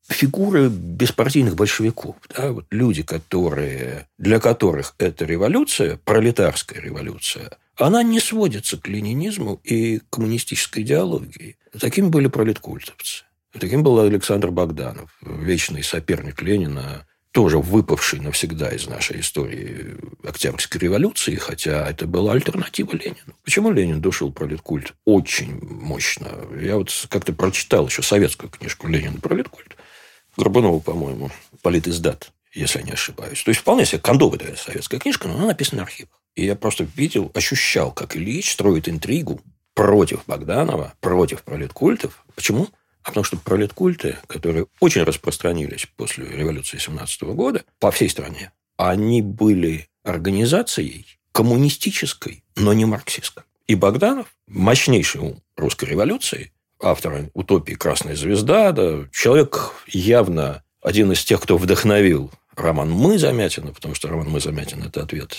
Фигуры беспартийных большевиков, да, вот люди, которые, для которых эта революция, пролетарская революция, она не сводится к ленинизму и коммунистической идеологии. Такими были пролеткультовцы. Таким был Александр Богданов, вечный соперник Ленина тоже выпавший навсегда из нашей истории Октябрьской революции, хотя это была альтернатива Ленину. Почему Ленин душил пролеткульт? Очень мощно. Я вот как-то прочитал еще советскую книжку Ленина пролеткульт. Горбунова, по-моему, политиздат, если я не ошибаюсь. То есть, вполне себе кондовая советская книжка, но она написана в архивах. И я просто видел, ощущал, как Ильич строит интригу против Богданова, против пролеткультов. Почему? А потому что пролеткульты, которые очень распространились после революции 17 года по всей стране, они были организацией коммунистической, но не марксистской. И Богданов, мощнейший ум русской революции, автор утопии «Красная звезда», да, человек явно один из тех, кто вдохновил роман «Мы Замятина», потому что роман «Мы Замятина» – это ответ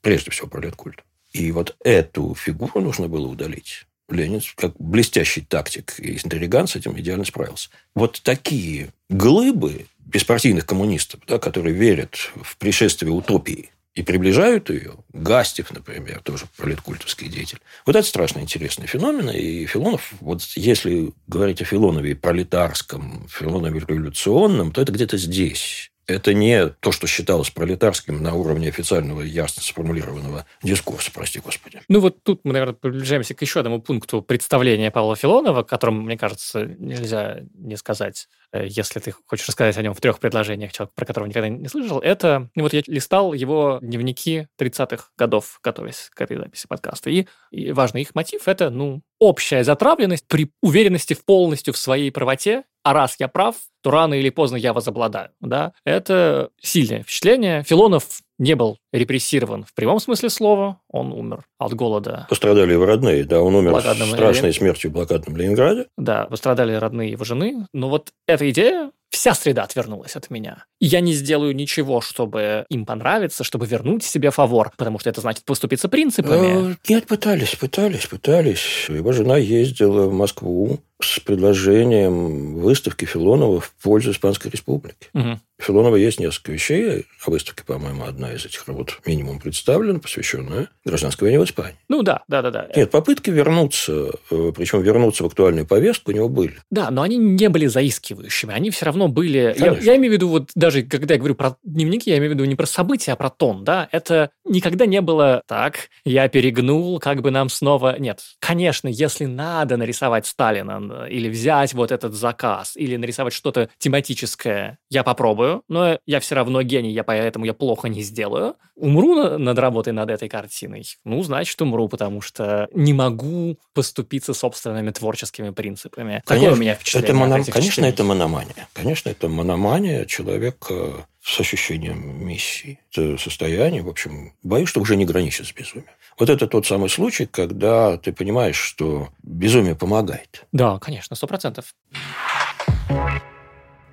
прежде всего про леткульт. И вот эту фигуру нужно было удалить. Ленин, как блестящий тактик и интриган, с этим идеально справился. Вот такие глыбы беспартийных коммунистов, да, которые верят в пришествие утопии и приближают ее, Гастев, например, тоже политкультовский деятель. Вот это страшно интересный феномен. И Филонов, вот если говорить о Филонове пролетарском, Филонове революционном, то это где-то здесь это не то, что считалось пролетарским на уровне официального ясно сформулированного дискурса, прости господи. Ну вот тут мы, наверное, приближаемся к еще одному пункту представления Павла Филонова, о котором, мне кажется, нельзя не сказать, если ты хочешь рассказать о нем в трех предложениях, человек, про которого никогда не слышал. Это, ну вот я листал его дневники 30-х годов, готовясь к этой записи подкаста. И, и важный их мотив – это, ну, общая затравленность при уверенности в полностью в своей правоте а раз я прав, то рано или поздно я возобладаю. Да? Это сильное впечатление. Филонов не был репрессирован в прямом смысле слова, он умер от голода. Пострадали его родные, да, он умер страшной смертью в блокадном Ленинграде. Да, пострадали родные его жены. Но вот эта идея вся среда отвернулась от меня. И я не сделаю ничего, чтобы им понравиться, чтобы вернуть себе фавор, потому что это значит поступиться принципами. Э, нет, пытались, пытались, пытались. Его жена ездила в Москву с предложением выставки Филонова в пользу Испанской Республики. Угу. Филонова есть несколько вещей. О выставке, по-моему, одна из этих работ минимум представлена, посвященная гражданской войне в Испании. Ну да, да, да, да. Нет, попытки вернуться, э, причем вернуться в актуальную повестку у него были. Да, но они не были заискивающими. Они все равно были... Я, я имею в виду, вот даже когда я говорю про дневники, я имею в виду не про события, а про тон, да. Это никогда не было так, я перегнул, как бы нам снова... Нет, конечно, если надо нарисовать Сталина или взять вот этот заказ, или нарисовать что-то тематическое, я попробую но я все равно гений, я поэтому я плохо не сделаю. Умру над работой над этой картиной? Ну, значит, умру, потому что не могу поступиться собственными творческими принципами. Конечно, Такое у меня впечатление. Это моно... Конечно, это мономания. Конечно, это мономания человека с ощущением миссии. Это состояние, в общем, боюсь, что уже не граничит с безумием. Вот это тот самый случай, когда ты понимаешь, что безумие помогает. Да, конечно, сто процентов.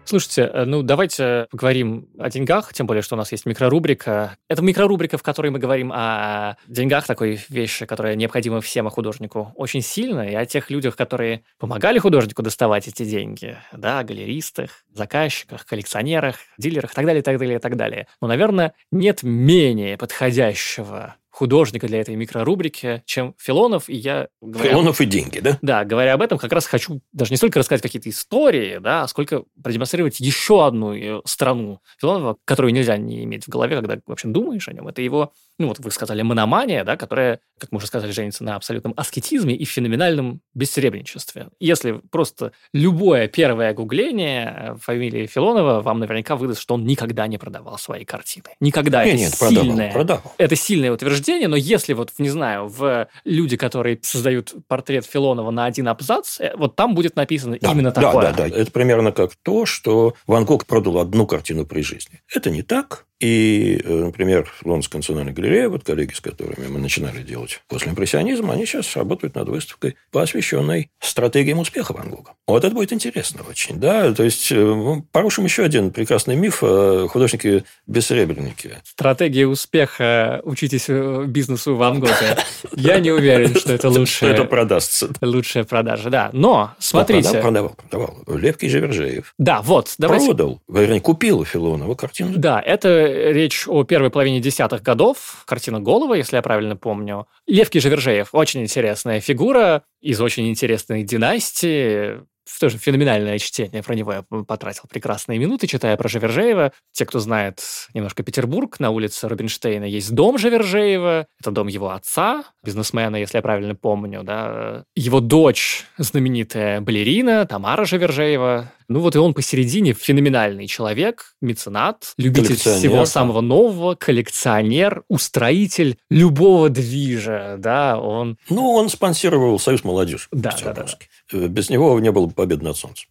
Слушайте, э, ну давайте поговорим о деньгах, тем более, что у нас есть микрорубрика. Это микрорубрика, в которой мы говорим о деньгах, такой вещи, которая необходима всем художнику очень сильно, и о тех людях, которые помогали художнику доставать эти деньги, да, галеристах, заказчиках, коллекционерах, дилерах и так далее, так далее, так далее. Но, наверное, нет менее подходящего художника для этой микрорубрики, чем Филонов, и я... Говоря, Филонов и деньги, да? Да, говоря об этом, как раз хочу даже не столько рассказать какие-то истории, да, сколько продемонстрировать еще одну э, страну Филонова, которую нельзя не иметь в голове, когда вообще думаешь о нем. Это его, ну вот вы сказали, мономания, да, которая, как мы уже сказали, женится на абсолютном аскетизме и феноменальном бессеребренничестве. Если просто любое первое гугление э, фамилии Филонова вам наверняка выдаст, что он никогда не продавал свои картины. Никогда. Нет, это нет, сильное, продавал, продавал. Это сильное утверждение, утверждение, но если вот, не знаю, в люди, которые создают портрет Филонова на один абзац, э, вот там будет написано да, именно да, такое. Да, да, да. Это примерно как то, что Ван Гог продал одну картину при жизни. Это не так. И, э, например, Лондонская национальная галерея, вот коллеги, с которыми мы начинали делать после импрессионизма, они сейчас работают над выставкой, посвященной стратегиям успеха Ван Гога. Вот это будет интересно очень, да? То есть, э, порушим еще один прекрасный миф о художнике-бессеребреннике. Стратегия успеха «Учитесь бизнесу Ван Гога». Я не уверен, что это лучшее. Это продастся. Лучшая продажа, да. Но, смотрите. Продавал, продавал. Левкий Живержеев. Да, вот. Продал. Вернее, купил у Филонова картину. Да, это речь о первой половине десятых годов. Картина Голова, если я правильно помню. Левки Живержеев. Очень интересная фигура из очень интересной династии тоже феноменальное чтение. Про него я потратил прекрасные минуты, читая про Живержеева. Те, кто знает немножко Петербург, на улице Рубинштейна есть дом Живержеева. Это дом его отца, бизнесмена, если я правильно помню. Да. Его дочь, знаменитая балерина Тамара Живержеева. Ну вот и он посередине феноменальный человек, меценат, любитель всего самого нового, коллекционер, устроитель любого движа, да, он... Ну, он спонсировал Союз молодежи. Да, да, да. Э, без него не было бы победы над солнцем.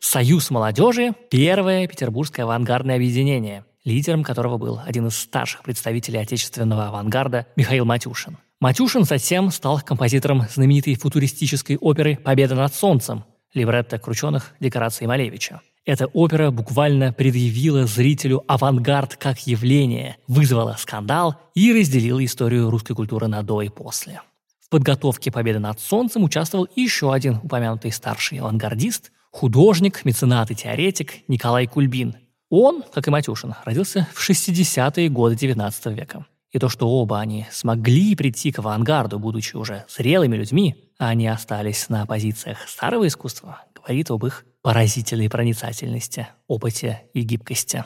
Союз молодежи – первое петербургское авангардное объединение, лидером которого был один из старших представителей отечественного авангарда Михаил Матюшин. Матюшин затем стал композитором знаменитой футуристической оперы «Победа над солнцем», либретто крученых декораций Малевича. Эта опера буквально предъявила зрителю авангард как явление, вызвала скандал и разделила историю русской культуры на до и после. В подготовке «Победы над солнцем» участвовал еще один упомянутый старший авангардист, художник, меценат и теоретик Николай Кульбин. Он, как и Матюшин, родился в 60-е годы XIX века. И то, что оба они смогли прийти к авангарду, будучи уже зрелыми людьми, а они остались на позициях старого искусства, говорит об их поразительной проницательности, опыте и гибкости.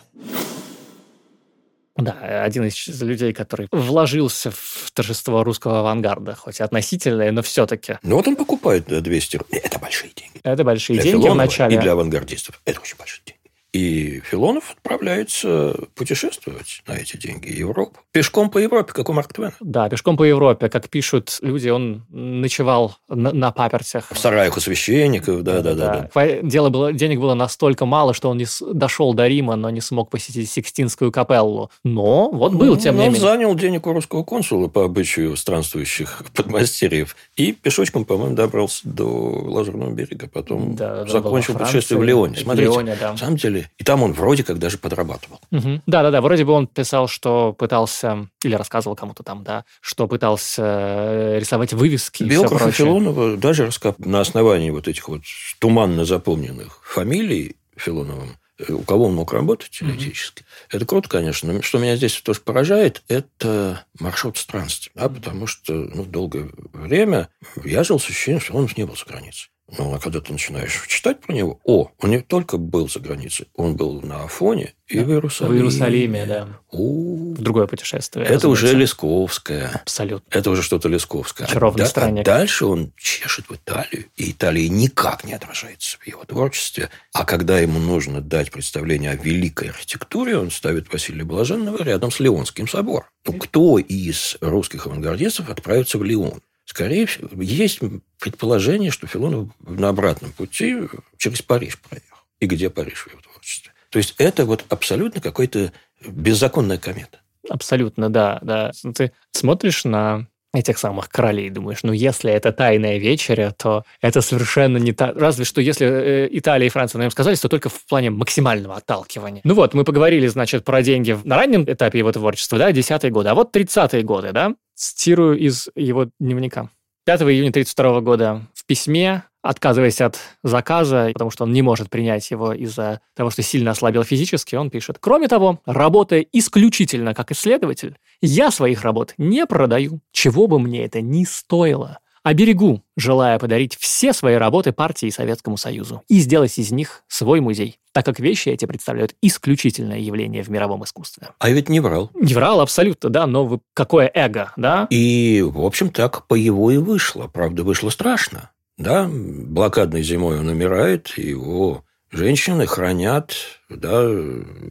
Да, один из людей, который вложился в торжество русского авангарда, хоть и относительное, но все-таки. Ну вот он покупает 200 рублей. Это большие деньги. Это большие для деньги в начале. И для авангардистов. Это очень большие деньги. И Филонов отправляется путешествовать на эти деньги Европу. Пешком по Европе, как у Марк Твена. Да, пешком по Европе, как пишут люди, он ночевал на, на папертях. В сараях у священников, да-да-да. Дело было, денег было настолько мало, что он не с, дошел до Рима, но не смог посетить Сикстинскую капеллу. Но вот был, Ну, тем не он менее. занял денег у русского консула по обычаю странствующих подмастерьев и пешочком, по-моему, добрался до Лазурного берега. Потом Да, закончил путешествие в в Смотрите, Лионе, да. на самом деле, и там он вроде как даже подрабатывал. Да-да-да, вроде бы он писал, что пытался, или рассказывал кому-то там, да, что пытался э, рисовать вывески и все Биографы прочее. Филонова даже на основании вот этих вот туманно запомненных фамилий Филоновым, э, у кого он мог работать теоретически. Это круто, конечно. Но что меня здесь тоже поражает, это маршрут странствий. Да, потому что ну, долгое время я жил с ощущением, что он не был за границей. Ну, а когда ты начинаешь читать про него, о, он не только был за границей, он был на Афоне и в В Иерусалиме. Иерусалиме, да. О, В другое путешествие. это уже. Лесковская. Абсолютно. Это уже что-то Лесковское. Очарованный а, да- странник. а дальше он чешет в Италию, и Италия никак не отражается в его творчестве. А когда ему нужно дать представление о великой архитектуре, он ставит Василия Блаженного рядом с Леонским собором. Ну, кто из русских авангардистов отправится в Леон? Скорее всего, есть предположение, что Филонов на обратном пути через Париж проехал. И где Париж в его творчестве? То есть, это вот абсолютно какой-то беззаконная комета. Абсолютно, да, да. Ты смотришь на этих самых королей, думаешь, ну, если это тайная вечеря, то это совершенно не так. Разве что если э, Италия и Франция на нем сказались, то только в плане максимального отталкивания. Ну вот, мы поговорили, значит, про деньги на раннем этапе его творчества, да, десятые годы. А вот 30-е годы, да, цитирую из его дневника. 5 июня 32 года в письме, отказываясь от заказа, потому что он не может принять его из-за того, что сильно ослабел физически, он пишет. Кроме того, работая исключительно как исследователь, я своих работ не продаю, чего бы мне это ни стоило. А берегу, желая подарить все свои работы партии и Советскому Союзу и сделать из них свой музей, так как вещи эти представляют исключительное явление в мировом искусстве. А ведь не врал. Не врал абсолютно, да, но вы- какое эго, да? И, в общем, так по его и вышло. Правда, вышло страшно. Да, блокадной зимой он умирает, его женщины хранят да,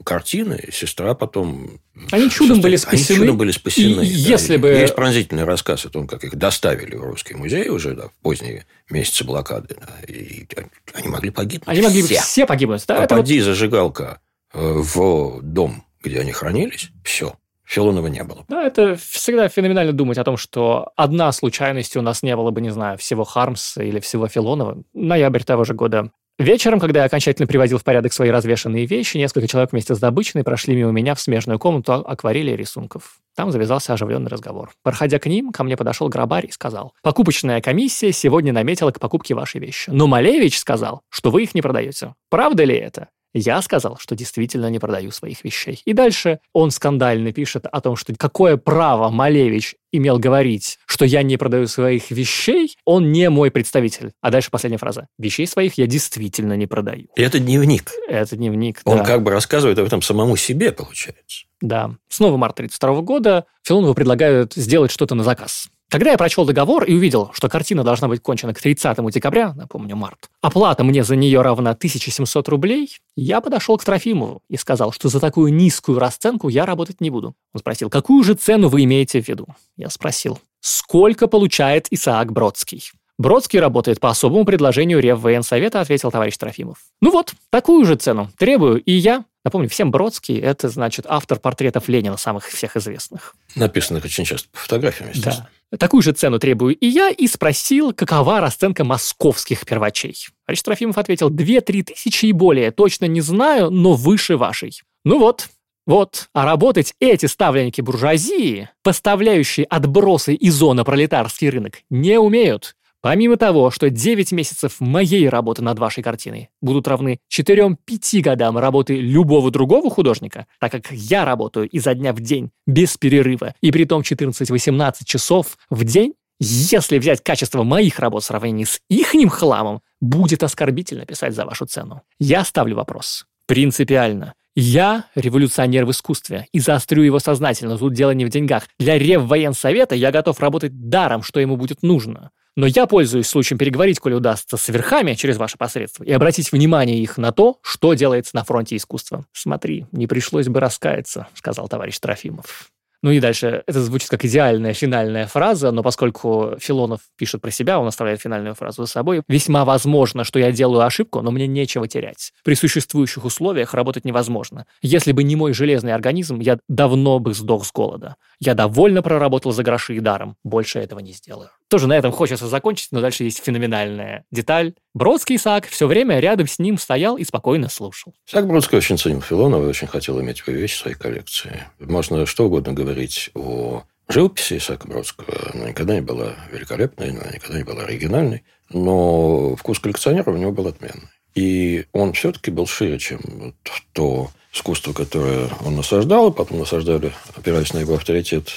картины. Сестра потом... Они чудом были Они спасены. чудом были спасены. И да. если бы- Есть пронзительный рассказ о том, как их доставили в русский музей уже да, в поздние месяцы блокады. да, и они могли погибнуть. Они могли все. все погибнуть, да? Вот Попади зажигалка э, в дом, где они хранились, все. Филонова не было. Да, это всегда феноменально думать о том, что одна случайность у нас не было бы, не знаю, всего Хармса или всего Филонова. Ноябрь того же года. Вечером, когда я окончательно приводил в порядок свои развешанные вещи, несколько человек вместе с добычной прошли мимо меня в смежную комнату акварели и рисунков. Там завязался оживленный разговор. Проходя к ним, ко мне подошел грабарь и сказал, «Покупочная комиссия сегодня наметила к покупке ваши вещи. Но Малевич сказал, что вы их не продаете. Правда ли это?» Я сказал, что действительно не продаю своих вещей. И дальше он скандально пишет о том, что какое право Малевич имел говорить, что я не продаю своих вещей, он не мой представитель. А дальше последняя фраза. Вещей своих я действительно не продаю. И это дневник. Это дневник, Он да. как бы рассказывает об этом самому себе, получается. Да. Снова март 32 года. Филонову предлагают сделать что-то на заказ. Когда я прочел договор и увидел, что картина должна быть кончена к 30 декабря, напомню, март, оплата мне за нее равна 1700 рублей, я подошел к Трофимову и сказал, что за такую низкую расценку я работать не буду. Он спросил, какую же цену вы имеете в виду? Я спросил, сколько получает Исаак Бродский? Бродский работает по особому предложению Реввоенсовета, ответил товарищ Трофимов. Ну вот, такую же цену требую и я. Напомню, всем Бродский – это, значит, автор портретов Ленина, самых всех известных. Написанных очень часто по фотографиям, естественно. Да. Такую же цену требую и я, и спросил, какова расценка московских первачей. Товарищ Трофимов ответил, две-три тысячи и более, точно не знаю, но выше вашей. Ну вот, вот, а работать эти ставленники буржуазии, поставляющие отбросы и зона пролетарский рынок, не умеют. Помимо того, что 9 месяцев моей работы над вашей картиной будут равны 4-5 годам работы любого другого художника, так как я работаю изо дня в день без перерыва, и при том 14-18 часов в день, если взять качество моих работ в сравнении с ихним хламом, будет оскорбительно писать за вашу цену. Я ставлю вопрос. Принципиально. Я революционер в искусстве и заострю его сознательно. Тут дело не в деньгах. Для Реввоенсовета я готов работать даром, что ему будет нужно. Но я пользуюсь случаем переговорить, коли удастся, с верхами через ваше посредство и обратить внимание их на то, что делается на фронте искусства. Смотри, не пришлось бы раскаяться, сказал товарищ Трофимов. Ну и дальше это звучит как идеальная финальная фраза, но поскольку Филонов пишет про себя, он оставляет финальную фразу за собой. Весьма возможно, что я делаю ошибку, но мне нечего терять. При существующих условиях работать невозможно. Если бы не мой железный организм, я давно бы сдох с голода. Я довольно проработал за гроши и даром. Больше этого не сделаю. Тоже на этом хочется закончить, но дальше есть феноменальная деталь. Бродский Исаак все время рядом с ним стоял и спокойно слушал. Исаак Бродский очень ценил Филонова и очень хотел иметь его вещи в своей коллекции. Можно что угодно говорить о живописи Исаака Бродского. Она никогда не была великолепной, она никогда не была оригинальной, но вкус коллекционера у него был отменный. И он все-таки был шире, чем то искусство, которое он насаждал, и потом насаждали, опираясь на его авторитет,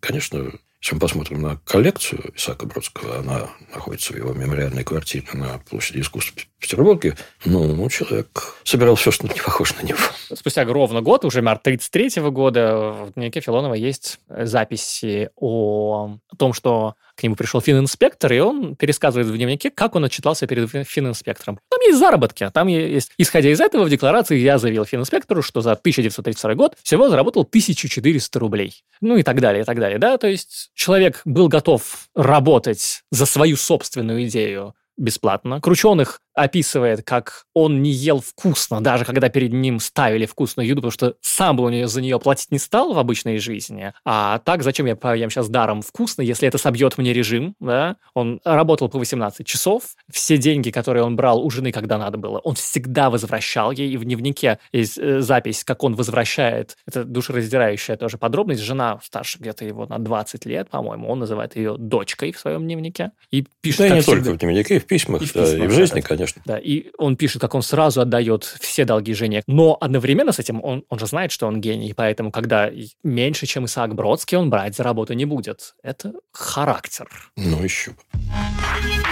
конечно, если мы посмотрим на коллекцию Исаака Бродского, она находится в его мемориальной квартире на площади искусств Петербурге, ну, человек собирал все, что не похоже на него. Спустя ровно год, уже март 33 года, в дневнике Филонова есть записи о том, что к нему пришел фининспектор, и он пересказывает в дневнике, как он отчитался перед фининспектором. Там есть заработки. Там есть, исходя из этого, в декларации я заявил фининспектору, что за 1932 год всего заработал 1400 рублей. Ну и так далее, и так далее. Да? То есть человек был готов работать за свою собственную идею бесплатно. Крученых описывает, как он не ел вкусно, даже когда перед ним ставили вкусную еду, потому что сам бы у нее за нее платить не стал в обычной жизни. А так, зачем я поем сейчас даром вкусно, если это собьет мне режим, да? Он работал по 18 часов, все деньги, которые он брал у жены, когда надо было, он всегда возвращал ей, и в дневнике есть э, запись, как он возвращает, это душераздирающая тоже подробность, жена старше где-то его на 20 лет, по-моему, он называет ее дочкой в своем дневнике, и пишет... Да, не всегда... только в дневнике, и в письмах, и в, письмах, да, и в жизни, конечно конечно. Да, и он пишет, как он сразу отдает все долги жене. Но одновременно с этим он, он же знает, что он гений, поэтому когда меньше, чем Исаак Бродский, он брать за работу не будет. Это характер. Ну, еще бы.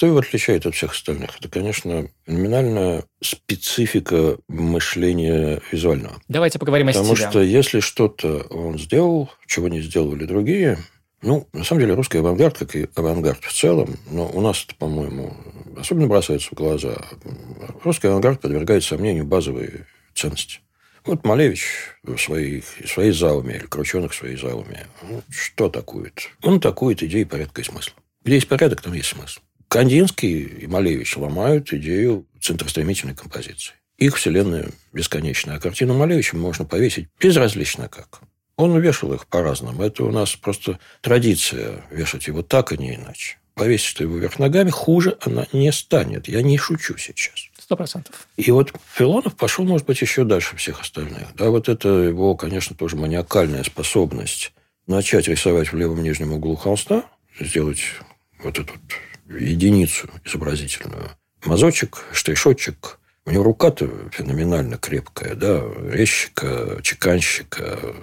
Что его отличает от всех остальных? Это, конечно, феноменальная специфика мышления визуального. Давайте поговорим о Потому что если что-то он сделал, чего не сделали другие, ну, на самом деле, русский авангард, как и авангард в целом, но у нас это, по-моему, особенно бросается в глаза. Русский авангард подвергает сомнению базовые ценности. Вот Малевич в своей, в своей зауме, или Крученых в своей зауме, ну, что атакует? Он атакует идеи порядка и смысла. Где есть порядок, там есть смысл. Кандинский и Малевич ломают идею центростремительной композиции. Их вселенная бесконечная. А картину Малевича можно повесить безразлично как. Он вешал их по-разному. Это у нас просто традиция вешать его так, а не иначе. Повесить его вверх ногами, хуже она не станет. Я не шучу сейчас. Сто процентов. И вот Филонов пошел, может быть, еще дальше всех остальных. Да, вот это его, конечно, тоже маниакальная способность начать рисовать в левом нижнем углу холста, сделать вот этот единицу изобразительную. Мазочек, штришочек. У него рука-то феноменально крепкая, да, резчика, чеканщика,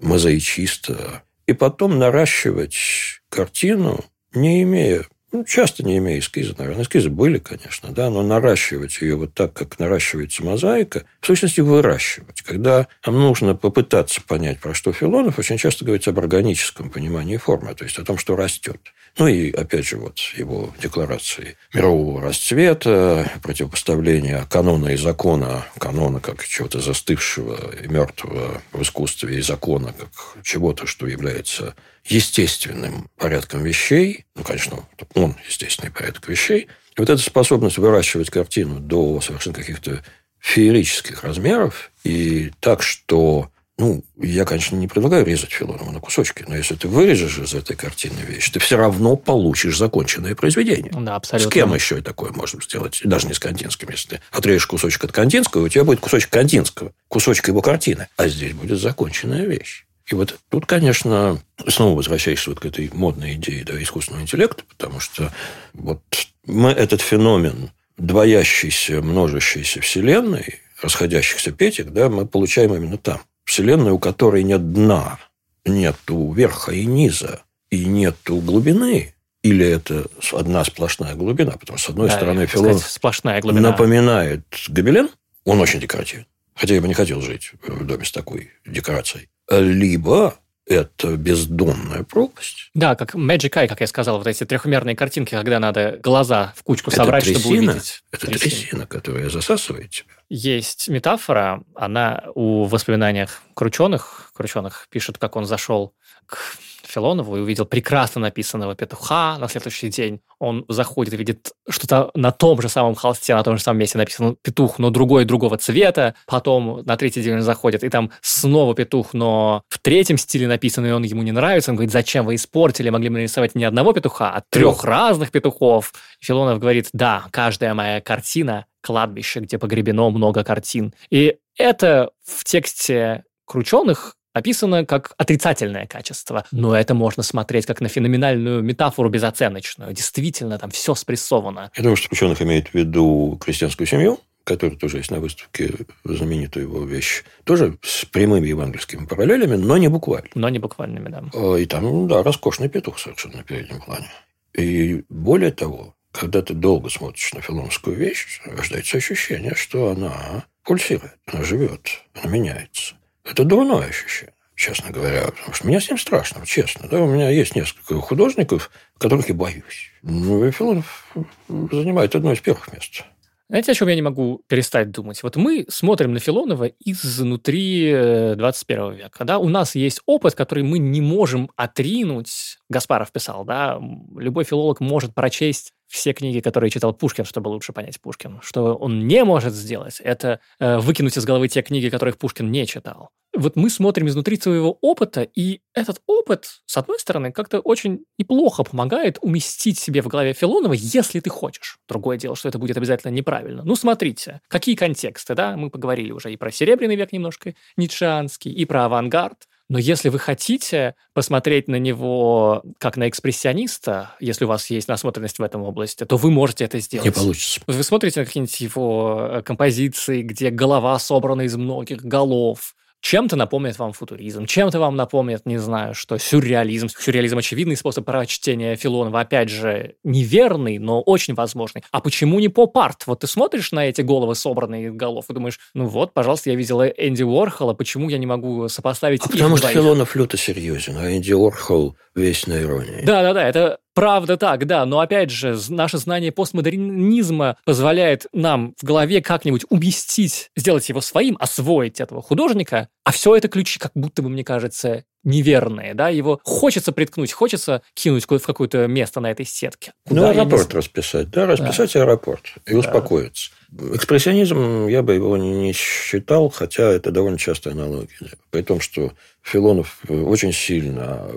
мозаичиста. И потом наращивать картину, не имея ну, часто не имея эскиза, наверное. Эскизы были, конечно, да, но наращивать ее вот так, как наращивается мозаика, в сущности, выращивать. Когда нам нужно попытаться понять, про что Филонов, очень часто говорится об органическом понимании формы, то есть о том, что растет. Ну и, опять же, вот его декларации мирового расцвета, противопоставления канона и закона, канона как чего-то застывшего и мертвого в искусстве, и закона как чего-то, что является естественным порядком вещей, ну, конечно, он естественный порядок вещей, и вот эта способность выращивать картину до совершенно каких-то феерических размеров, и так, что ну, я, конечно, не предлагаю резать Филонова на кусочки, но если ты вырежешь из этой картины вещь, ты все равно получишь законченное произведение. Да, абсолютно. С кем еще такое можно сделать? Даже не с Кандинским. Если ты отрежешь кусочек от Кандинского, у тебя будет кусочек Кандинского, кусочек его картины. А здесь будет законченная вещь. И вот тут, конечно, снова возвращаешься вот к этой модной идее да, искусственного интеллекта, потому что вот мы этот феномен двоящейся, множащейся вселенной, расходящихся петек, да, мы получаем именно там. Вселенная, у которой нет дна, нету верха и низа, и нету глубины, или это одна сплошная глубина, потому что, с одной да, стороны, Филонов сплошная глубина. напоминает Гобелен, он очень декоративен, хотя я бы не хотел жить в доме с такой декорацией, либо это бездонная пропасть. Да, как Magic Eye, как я сказал, вот эти трехмерные картинки, когда надо глаза в кучку это собрать, трясина, чтобы увидеть. Это трясина. трясина, которая засасывает тебя. Есть метафора, она у воспоминаниях Крученых, Крученых пишет, как он зашел к Филонову и увидел прекрасно написанного петуха. На следующий день он заходит и видит что-то на том же самом холсте, на том же самом месте написано петух, но другой другого цвета. Потом на третий день он заходит, и там снова петух, но в третьем стиле написано, и он ему не нравится. Он говорит, зачем вы испортили? Могли бы нарисовать не одного петуха, а трех разных петухов. Филонов говорит, да, каждая моя картина кладбище, где погребено много картин. И это в тексте Крученых описано как отрицательное качество, но это можно смотреть как на феноменальную метафору безоценочную. Действительно, там все спрессовано. Я думаю, что ученых имеет в виду крестьянскую семью, которая тоже есть на выставке, знаменитую его вещь, тоже с прямыми евангельскими параллелями, но не буквально. Но не буквальными, да. А, и там, да, роскошный петух совершенно на переднем плане. И более того, когда ты долго смотришь на филоновскую вещь, рождается ощущение, что она пульсирует, она живет, она меняется. Это дурное ощущение, честно говоря, потому что мне с ним страшно, честно. Да? У меня есть несколько художников, которых я боюсь. Ну, и Филонов занимает одно из первых мест. Знаете, о чем я не могу перестать думать? Вот мы смотрим на Филонова изнутри 21 э, века. Да? У нас есть опыт, который мы не можем отринуть. Гаспаров писал, да, любой филолог может прочесть все книги, которые читал Пушкин, чтобы лучше понять Пушкин. Что он не может сделать, это э, выкинуть из головы те книги, которых Пушкин не читал. Вот мы смотрим изнутри своего опыта, и этот опыт, с одной стороны, как-то очень неплохо помогает уместить себе в голове Филонова, если ты хочешь. Другое дело, что это будет обязательно неправильно. Ну, смотрите, какие контексты, да? Мы поговорили уже и про Серебряный век немножко, ницшеанский, и про авангард. Но если вы хотите посмотреть на него как на экспрессиониста, если у вас есть насмотренность в этом области, то вы можете это сделать. Не получится. Вы смотрите на какие-нибудь его э, композиции, где голова собрана из многих голов, чем-то напомнит вам футуризм, чем-то вам напомнит, не знаю, что сюрреализм. Сюрреализм – очевидный способ прочтения Филонова, опять же, неверный, но очень возможный. А почему не поп-арт? Вот ты смотришь на эти головы, собранные из голов, и думаешь, ну вот, пожалуйста, я видел Энди Уорхола, почему я не могу сопоставить а их Потому что Филонов люто серьезен, а Энди Уорхол весь на иронии. Да-да-да, это Правда так, да, но опять же, наше знание постмодернизма позволяет нам в голове как-нибудь уместить, сделать его своим, освоить этого художника, а все это ключи, как будто бы, мне кажется, неверные, да, его хочется приткнуть, хочется кинуть в какое-то место на этой сетке. Куда ну, аэропорт не... расписать, да, расписать да. аэропорт и да. успокоиться. Экспрессионизм, я бы его не считал, хотя это довольно частая аналогия. При том, что Филонов очень сильно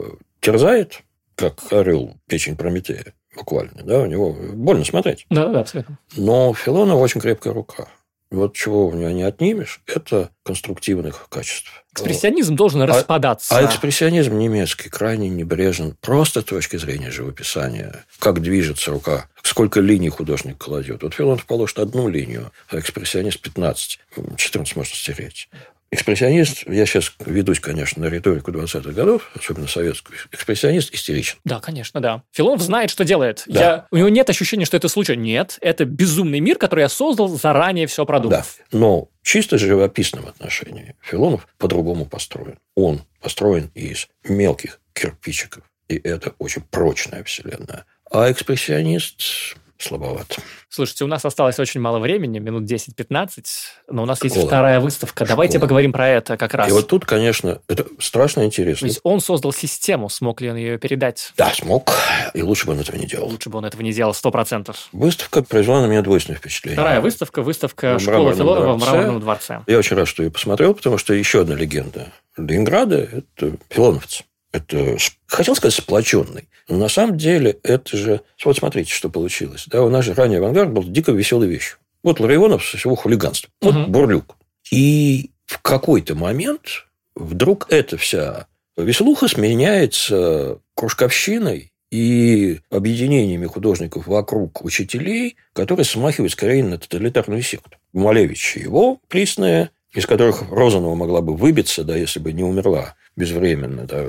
терзает как орел печень Прометея, буквально. Да, у него больно смотреть. Да, да, абсолютно. Но Филонова очень крепкая рука. Вот чего у него не отнимешь, это конструктивных качеств. Экспрессионизм должен а, распадаться. А экспрессионизм немецкий крайне небрежен просто с точки зрения живописания. Как движется рука, сколько линий художник кладет. Вот Филонов положит одну линию, а экспрессионист 15. 14 можно стереть. Экспрессионист, я сейчас ведусь, конечно, на риторику 20-х годов, особенно советскую. Экспрессионист истеричен. Да, конечно, да. Филонов знает, что делает. Да. Я... У него нет ощущения, что это случай. Нет, это безумный мир, который я создал, заранее все продумав. Да, но чисто живописном отношении Филонов по-другому построен. Он построен из мелких кирпичиков, и это очень прочная вселенная. А экспрессионист слабовато. Слушайте, у нас осталось очень мало времени, минут 10-15, но у нас Школа. есть вторая выставка. Школа. Давайте поговорим про это как раз. И вот тут, конечно, это страшно интересно. То есть он создал систему, смог ли он ее передать? Да, смог, и лучше бы он этого не делал. Лучше бы он этого не делал, сто процентов. Выставка произвела на меня двойственное впечатление. Вторая выставка, выставка школы Филонова в Мраморном дворце. Я очень рад, что ее посмотрел, потому что еще одна легенда Ленинграда – это филоновцы это, хотел сказать, сплоченный. Но на самом деле это же... Вот смотрите, что получилось. Да, у нас же ранний авангард был дико веселой вещью. Вот Ларионов со всего хулиганства. Вот угу. Бурлюк. И в какой-то момент вдруг эта вся веселуха сменяется кружковщиной и объединениями художников вокруг учителей, которые смахивают скорее на тоталитарную секту. Малевич и его присные, из которых Розанова могла бы выбиться, да, если бы не умерла безвременно. Да.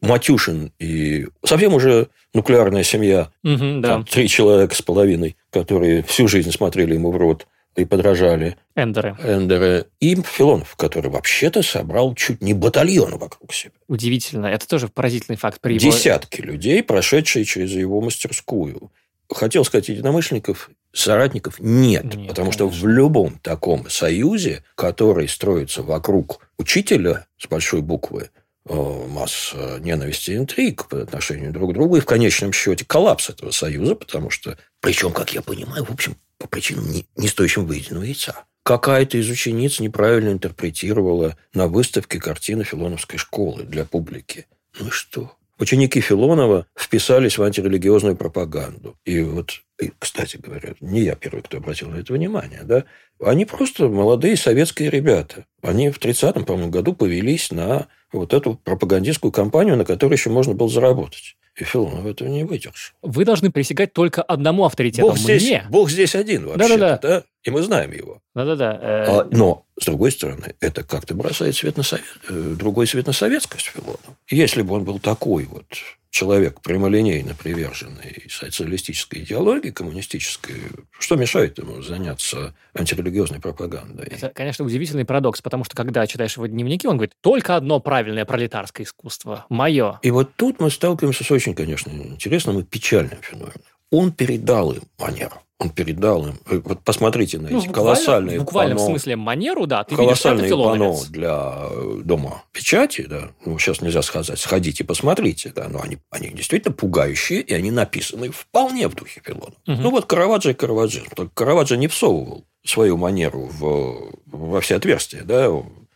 Матюшин и совсем уже нуклеарная семья, угу, да. там, три человека с половиной, которые всю жизнь смотрели ему в рот и подражали. Эндеры. Эндеры. И Филонов, который вообще-то собрал чуть не батальон вокруг себя. Удивительно. Это тоже поразительный факт. При его... Десятки людей, прошедшие через его мастерскую. Хотел сказать, единомышленников, соратников нет. нет потому конечно. что в любом таком союзе, который строится вокруг учителя с большой буквы, э, масса ненависти и интриг по отношению друг к другу, и в конечном счете коллапс этого союза, потому что, причем, как я понимаю, в общем, по причинам не, не стоящим выеденного яйца. Какая-то из учениц неправильно интерпретировала на выставке картины Филоновской школы для публики. Ну и что? Ученики Филонова вписались в антирелигиозную пропаганду. И вот, и, кстати говоря, не я первый, кто обратил на это внимание, да, они просто молодые советские ребята. Они в 30-м, по-моему, году повелись на вот эту пропагандистскую кампанию, на которой еще можно было заработать. И Филонов этого не выдержал. Вы должны присягать только одному авторитету. Бог здесь, Мне. Бог здесь один вообще да, да, да. И мы знаем его. Да-да-да. Э, а, но, с другой стороны, это как-то бросает свет на совет, э, другой свет на советскость Филонова. Если бы он был такой вот человек прямолинейно приверженный социалистической идеологии, коммунистической, что мешает ему заняться антирелигиозной пропагандой? Это, конечно, удивительный парадокс, потому что, когда читаешь его дневники, он говорит, только одно правильное пролетарское искусство, мое. И вот тут мы сталкиваемся с очень, конечно, интересным и печальным феноменом. Он передал им манеру он передал им. Вот посмотрите на ну, эти колоссальные В буквальном пано, смысле манеру, да. Ты колоссальные видишь, пано для э, дома печати, да. Ну, сейчас нельзя сказать, сходите, посмотрите, да. Но они, они действительно пугающие, и они написаны вполне в духе Филона. Угу. Ну, вот Караваджо и Караваджо. Только Караваджо не всовывал свою манеру в, во все отверстия, да.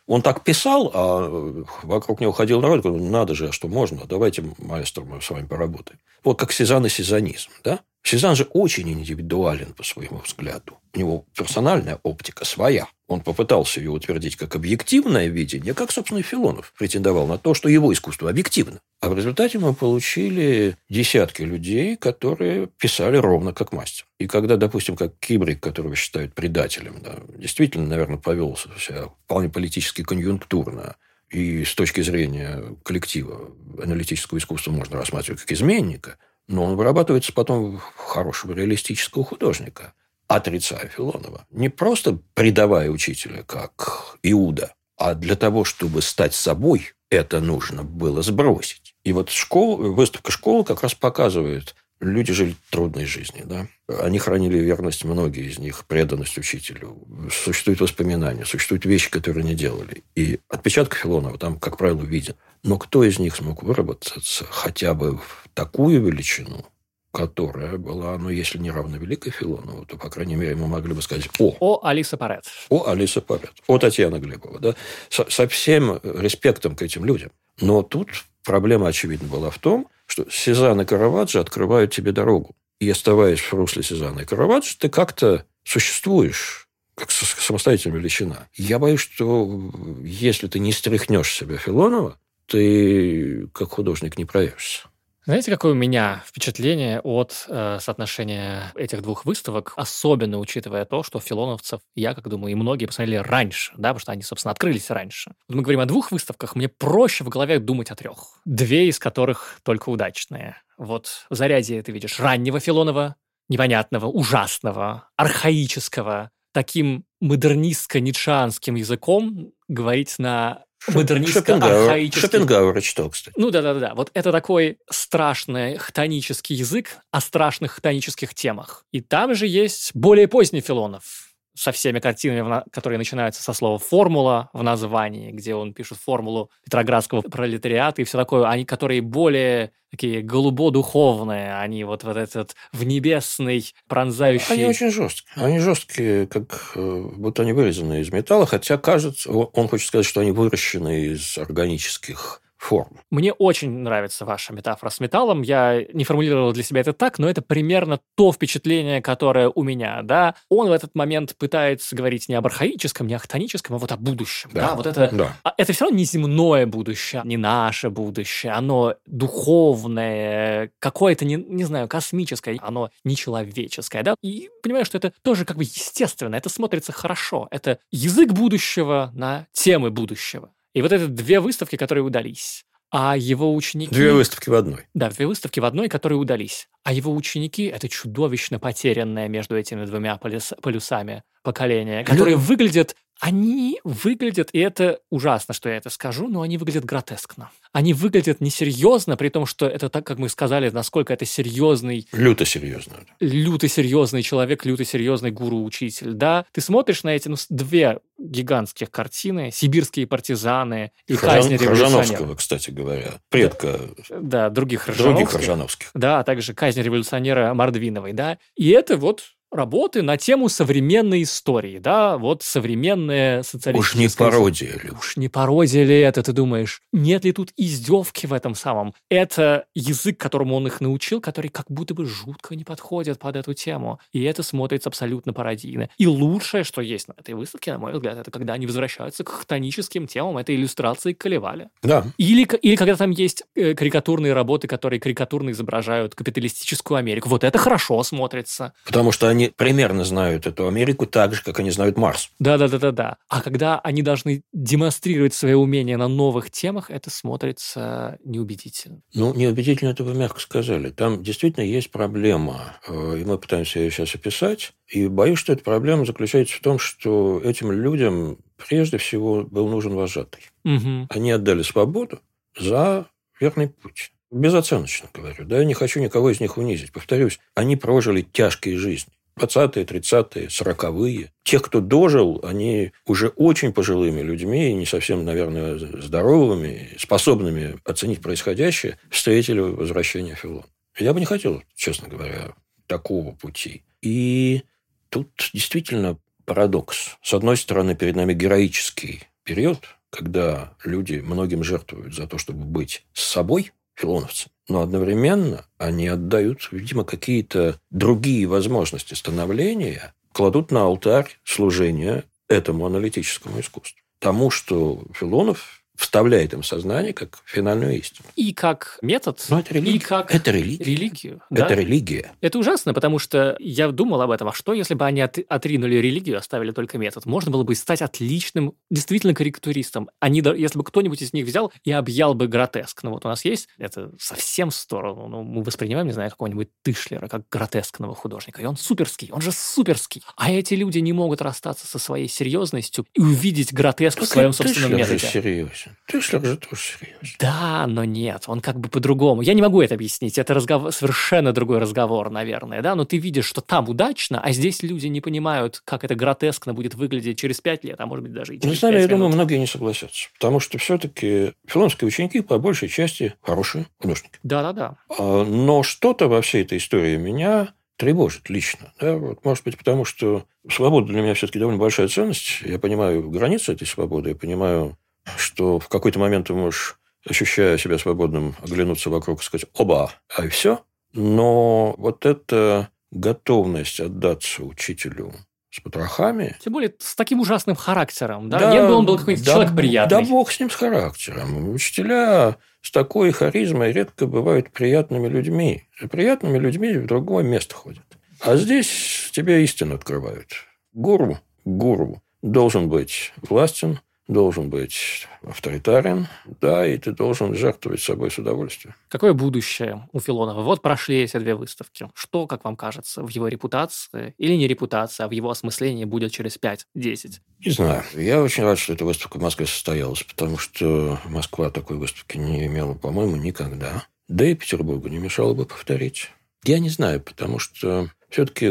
Он так писал, а вокруг него ходил народ, говорил, надо же, а что можно, давайте, маэстро, мы с вами поработаем. Вот как Сезанн и Сезанизм, да? Сезанн же очень индивидуален по своему взгляду. У него персональная оптика своя. Он попытался ее утвердить как объективное видение, как, собственно, и Филонов претендовал на то, что его искусство объективно. А в результате мы получили десятки людей, которые писали ровно как мастер. И когда, допустим, как Кибрик, которого считают предателем, да, действительно, наверное, повел себя вполне политически конъюнктурно, и с точки зрения коллектива аналитического искусства можно рассматривать как изменника – но он вырабатывается потом хорошего реалистического художника, отрицая Филонова. Не просто предавая учителя, как Иуда, а для того, чтобы стать собой, это нужно было сбросить. И вот школа, выставка школы как раз показывает, люди жили трудной жизнью. Да? Они хранили верность, многие из них, преданность учителю. Существуют воспоминания, существуют вещи, которые они делали. И отпечаток Филонова там, как правило, виден. Но кто из них смог выработаться хотя бы в такую величину, которая была, ну, если не равно великой Филонову, то, по крайней мере, мы могли бы сказать «О». О Алиса Парет. О Алиса Парет. О Татьяна Глебова. Да? Со, со всем респектом к этим людям. Но тут проблема, очевидно, была в том, что Сезанн и Караваджо открывают тебе дорогу. И оставаясь в русле Сезанна и Караваджо, ты как-то существуешь как самостоятельная величина. Я боюсь, что если ты не стряхнешь себя Филонова, ты как художник не проявишься. Знаете, какое у меня впечатление от э, соотношения этих двух выставок, особенно учитывая то, что филоновцев, я как думаю, и многие посмотрели раньше, да, потому что они, собственно, открылись раньше. Вот мы говорим о двух выставках, мне проще в голове думать о трех. Две из которых только удачные. Вот в «Заряде» ты видишь раннего Филонова, непонятного, ужасного, архаического, таким модернистско-ницшанским языком говорить на модернистско-архаический... Шопенгауэра читал, кстати. Ну да-да-да. Вот это такой страшный хтонический язык о страшных хтонических темах. И там же есть более поздний Филонов со всеми картинами, которые начинаются со слова «формула» в названии, где он пишет формулу петроградского пролетариата и все такое, они, которые более такие голубо-духовные, они вот, вот этот в небесный пронзающий... Они очень жесткие. Они жесткие, как э, будто они вырезаны из металла, хотя кажется, он хочет сказать, что они выращены из органических форм. Мне очень нравится ваша метафора с металлом. Я не формулировал для себя это так, но это примерно то впечатление, которое у меня, да. Он в этот момент пытается говорить не об архаическом, не о хтоническом, а вот о будущем, да. да? Вот это, да. А это все равно не земное будущее, не наше будущее, оно духовное, какое-то, не, не знаю, космическое, оно нечеловеческое, да. И понимаю, что это тоже как бы естественно, это смотрится хорошо. Это язык будущего на темы будущего. И вот это две выставки, которые удались. А его ученики... Две выставки в одной. Да, две выставки в одной, которые удались. А его ученики — это чудовищно потерянное между этими двумя полюс... полюсами поколения, которые ну... выглядят они выглядят, и это ужасно, что я это скажу, но они выглядят гротескно. Они выглядят несерьезно, при том, что это так, как мы сказали, насколько это серьезный... Люто серьезный. Люто серьезный человек, люто серьезный гуру-учитель, да? Ты смотришь на эти ну, две гигантских картины, «Сибирские партизаны» и Хржан... «Казнь Рожановского», кстати говоря, предка да, других Рожановских. Других Рожановских. Да, а также «Казнь революционера» Мордвиновой, да? И это вот работы на тему современной истории, да, вот современная социалистическая... Уж не пародия ли? Уж не пародия ли это, ты думаешь? Нет ли тут издевки в этом самом? Это язык, которому он их научил, который как будто бы жутко не подходит под эту тему. И это смотрится абсолютно пародийно. И лучшее, что есть на этой выставке, на мой взгляд, это когда они возвращаются к хтоническим темам, это иллюстрации Калевали. Да. Или, или когда там есть э, карикатурные работы, которые карикатурно изображают капиталистическую Америку. Вот это хорошо смотрится. Потому что они они примерно знают эту Америку так же, как они знают Марс. Да-да-да-да-да. А когда они должны демонстрировать свои умения на новых темах, это смотрится неубедительно. Ну, неубедительно это вы мягко сказали. Там действительно есть проблема, э, и мы пытаемся ее сейчас описать. И боюсь, что эта проблема заключается в том, что этим людям прежде всего был нужен вожатый. Угу. Они отдали свободу за верный путь. Безоценочно говорю, да, я не хочу никого из них унизить. Повторюсь, они прожили тяжкие жизни. 20-е, 30-е, 40-е. Тех, кто дожил, они уже очень пожилыми людьми, не совсем, наверное, здоровыми, способными оценить происходящее, встретили возвращение Филона. Я бы не хотел, честно говоря, такого пути. И тут действительно парадокс. С одной стороны, перед нами героический период, когда люди многим жертвуют за то, чтобы быть с собой, филоновцы, но одновременно они отдают, видимо, какие-то другие возможности становления, кладут на алтарь служения этому аналитическому искусству. Тому, что Филонов вставляет им в сознание как финальную истину. И как метод, Но это религия. и как это религия. религию. Это да? религия. Это ужасно, потому что я думал об этом. А что, если бы они от, отринули религию, оставили только метод? Можно было бы стать отличным, действительно карикатуристом. Они, если бы кто-нибудь из них взял и объял бы гротеск. Ну вот у нас есть, это совсем в сторону. Ну, мы воспринимаем, не знаю, какого-нибудь Тышлера как гротескного художника. И он суперский, он же суперский. А эти люди не могут расстаться со своей серьезностью и увидеть гротеск Только в своем собственном методе. Же серьезен. Тышлер же тоже серьезен. Да, но нет, он как бы по-другому. Я не могу это объяснить, это разговор, совершенно другой разговор, наверное, да, но ты видишь, что там удачно, а здесь люди не понимают, как это гротескно будет выглядеть через пять лет, а может быть даже и через знаете, пять я думаю, минут. многие не согласятся. Потому что все-таки филонские ученики по большей части хорошие художники. Да-да-да. А, Но что-то во всей этой истории меня тревожит лично. Да? Вот, может быть, потому что свобода для меня все-таки довольно большая ценность. Я понимаю границы этой свободы, я понимаю, что в какой-то момент ты можешь, ощущая себя свободным, оглянуться вокруг и сказать «Оба!» А и все. Но вот эта готовность отдаться учителю с потрохами... Тем более с таким ужасным характером, да? Нет бы он был какой-то да, человек приятный. Да бог с ним с характером. Учителя с такой харизмой редко бывают приятными людьми. Приятными людьми в другое место ходят. А здесь тебе истину открывают. Гуру, гуру должен быть властен, должен быть авторитарен, да, и ты должен жертвовать собой с удовольствием. Какое будущее у Филонова? Вот прошли эти две выставки. Что, как вам кажется, в его репутации или не репутации, а в его осмыслении будет через 5-10? Не знаю. Я очень рад, что эта выставка в Москве состоялась, потому что Москва такой выставки не имела, по-моему, никогда. Да и Петербургу не мешало бы повторить. Я не знаю, потому что все-таки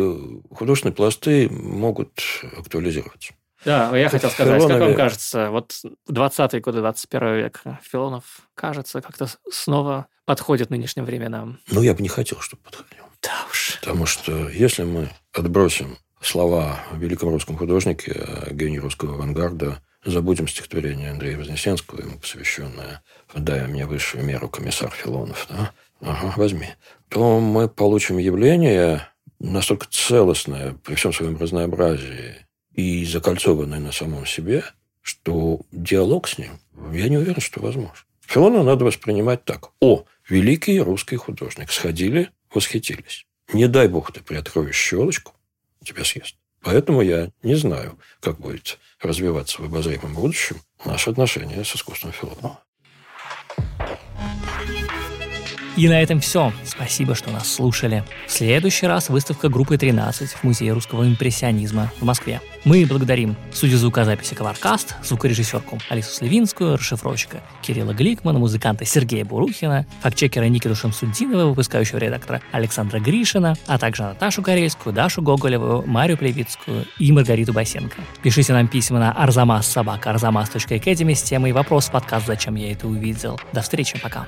художественные пласты могут актуализироваться. Да, я хотел сказать, Филонове... как вам кажется, вот 20-е годы 21 века Филонов, кажется, как-то снова подходит нынешним временам. Ну, я бы не хотел, чтобы подходил. Да уж. Потому что если мы отбросим слова о великом русском художнике, о гении русского авангарда, забудем стихотворение Андрея Вознесенского, ему посвященное «Дай мне высшую меру, комиссар Филонов», да? Ага, возьми. То мы получим явление настолько целостное при всем своем разнообразии и закольцованное на самом себе, что диалог с ним, я не уверен, что возможен. Филона надо воспринимать так. О, великий русский художник. Сходили, восхитились. Не дай бог ты приоткроешь щелочку, тебя съест. Поэтому я не знаю, как будет развиваться в обозримом будущем наше отношение с искусством Филонова. И на этом все. Спасибо, что нас слушали. В следующий раз выставка группы 13 в Музее русского импрессионизма в Москве. Мы благодарим судью звукозаписи Коваркаст, звукорежиссерку Алису Сливинскую, расшифровщика Кирилла Гликмана, музыканта Сергея Бурухина, фактчекера Никиту Шамсудинова, выпускающего редактора Александра Гришина, а также Наташу Корейскую, Дашу Гоголеву, Марию Плевицкую и Маргариту Басенко. Пишите нам письма на arzamas.arzamas.academy с темой «Вопрос подкаст. Зачем я это увидел?». До встречи, пока.